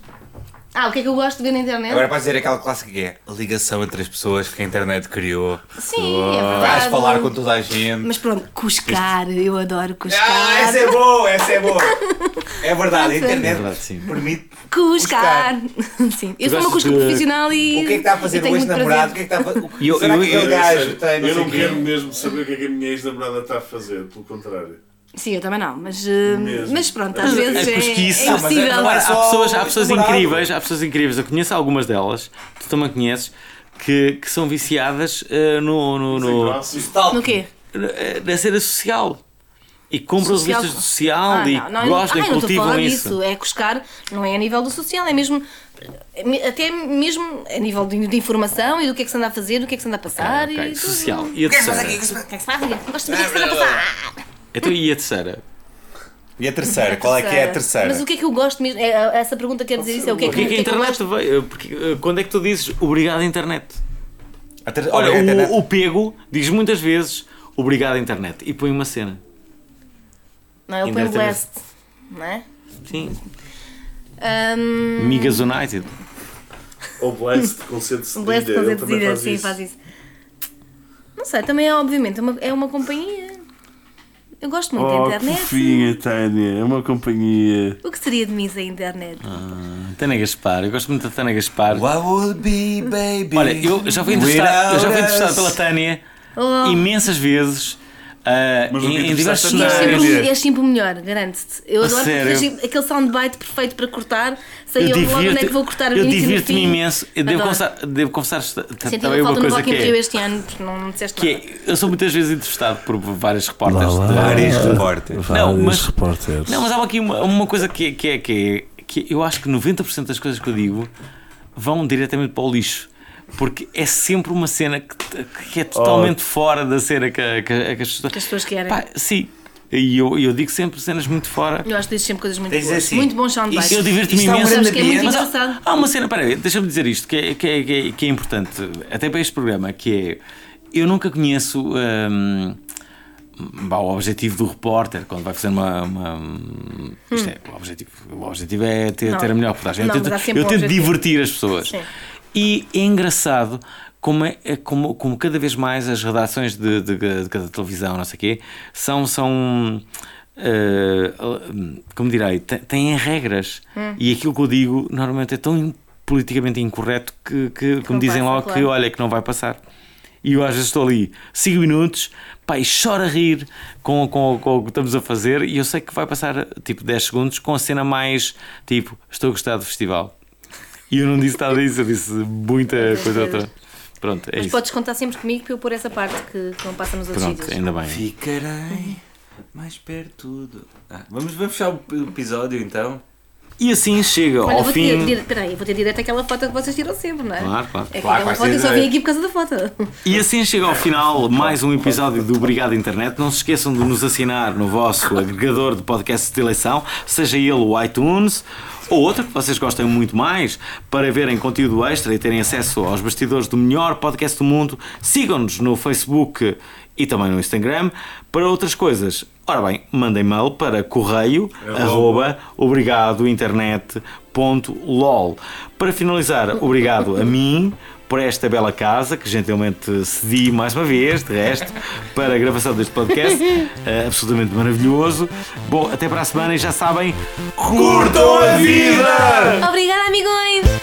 Ah, o que é que eu gosto de ver na internet? Agora vais dizer aquela clássica que é a ligação entre as pessoas que a internet criou. Sim, é Vais verdade. falar com toda a gente. Mas pronto, cuscar, eu adoro cuscar. Ah, essa é boa, essa é boa. É verdade, a É internet verdade, sim. permite. Cuscar! Sim, eu sou uma cusca de- profissional e. O que é que está a fazer o ex-namorado? O que é que está a fazer? Eu- eu- eu- gajo tem eu sei não quero mesmo saber o que é que a minha ex-namorada está a fazer, pelo contrário. Sim, eu também não, mas, mas pronto, às vezes é é, é é- impossível. não é Há só pessoas, há pessoas incríveis, há pessoas incríveis, eu conheço algumas delas, tu também conheces, que, que são viciadas eh, no, no, no-. No quê? eh, na cena social. E compram Social? revistas do social Ah, e não, não, gostam ah, e cultivam isso. disso. É cuscar, não é a nível do social, é mesmo. é Até mesmo a nível de, de informação e do que é que se anda a fazer, do que é que se anda a passar Ok, e tudo. social. E a O que é que aqui? O que é que se? Gosto que é que se anda a passar. Então, e a terceira? E a terceira? Qual é que é a terceira? Mas o que é que eu gosto mesmo? É, essa pergunta quer dizer isso? É o que é O que é que a eu internet gosto? veio? Porque, eh, quando é que tu dizes obrigado internet? A ter... Olha, Olha, a internet- o, o pego diz muitas vezes obrigado internet e põe uma cena. Não, ele põe o. Blast, não é? Sim. Um, Migas United. Ou Blast com C de o Blast com deduzida, faz sim, faz isso. Não sei, também é obviamente uma, é uma companhia. Eu gosto muito Oh, da que internet. fofinha, Tânia. É uma companhia. O que seria de mim sem internet? Ah, Tânia Gaspar, eu gosto muito da Tânia Gaspar. What would be, baby? Olha, eu já fui entrevistado, eu já fui entrevistado pela Tânia Oh. imensas vezes. Ah, Mas em, em diversos Tânia. cenários. sempre, o- és sempre o melhor, garanto-te. Eu adoro tens aquele soundbite perfeito para cortar. Sei Eu eu, logo onde é que vou cortar eu e divirto-me imenso. Eu devo confessar, devo confessar também uma uma falta no coisa Rock in que Rio é, este ano, porque não me disseste que nada. é. Eu sou muitas vezes entrevistado por vários repórteres. de- Vários repórteres. Não, mas- repórteres. Não, mas há aqui uma, uma coisa que é, que, é, que é que eu acho que 90% das coisas que eu digo vão diretamente para o lixo. Porque é sempre uma cena que, que é totalmente fora da cena que, que, que as pessoas. Que as pessoas querem. Pá, sim. E eu, eu digo sempre cenas muito fora. Eu acho que dizes sempre coisas muito Tens boas. assim, muito bons soundbites. Eu divirto-me é um imenso. Sabes que é muito. Mas há, engraçado. há uma cena, peraí, deixa-me dizer isto, que é, que, é, que, é, que é importante, até para este programa, que é, eu nunca conheço hum, bah, o objetivo do repórter, quando vai fazer uma... uma- isto é, o objetivo, o objetivo é ter, Não. ter a melhor reportagem. Eu tento, um divertir as pessoas. Sim. E é engraçado como, é, é como, como cada vez mais as redações de, de, de cada televisão, não sei o quê, são. são eh, como direi, têm regras. Hum. E aquilo que eu digo normalmente é tão politicamente incorreto que, que, que me não dizem passa, logo que claro. olha que não vai passar. E eu às vezes estou ali 5 minutos, pá, e choro a rir com, com, com o que estamos a fazer e eu sei que vai passar tipo 10 segundos com a cena mais tipo, estou a gostar do festival. E eu não disse nada disso, eu disse muita coisa outra. Pronto, é Mas isso. podes contar sempre comigo para eu pôr essa parte que, que não passa nos outros Pronto, sítios. ainda bem. Ficarei mais perto do. Ah, vamos, vamos fechar o episódio então. E assim chega Olha, ao vou fim. ter, dire- peraí, vou ter direito àquela foto que vocês tiram sempre, não é? Claro, claro. É que Claro, aquela vai foto ser eu só vim aqui por causa da foto. E assim chega ao final mais um episódio do Obrigado Internet. Não se esqueçam de nos assinar no vosso agregador de podcasts de eleição, seja ele o iTunes ou outro que vocês gostem muito mais, para verem conteúdo extra e terem acesso aos bastidores do melhor podcast do mundo. Sigam-nos no Facebook e também no Instagram. Para outras coisas, ora bem, mandem mail para correio arroba obrigadointernet.com www.lol. Para finalizar, obrigado a mim por esta bela casa que gentilmente cedi mais uma vez, de resto, para a gravação deste podcast. [laughs] Eh, absolutamente maravilhoso. Bom, até para a semana e já sabem, curtam a vida! Obrigada, amigos!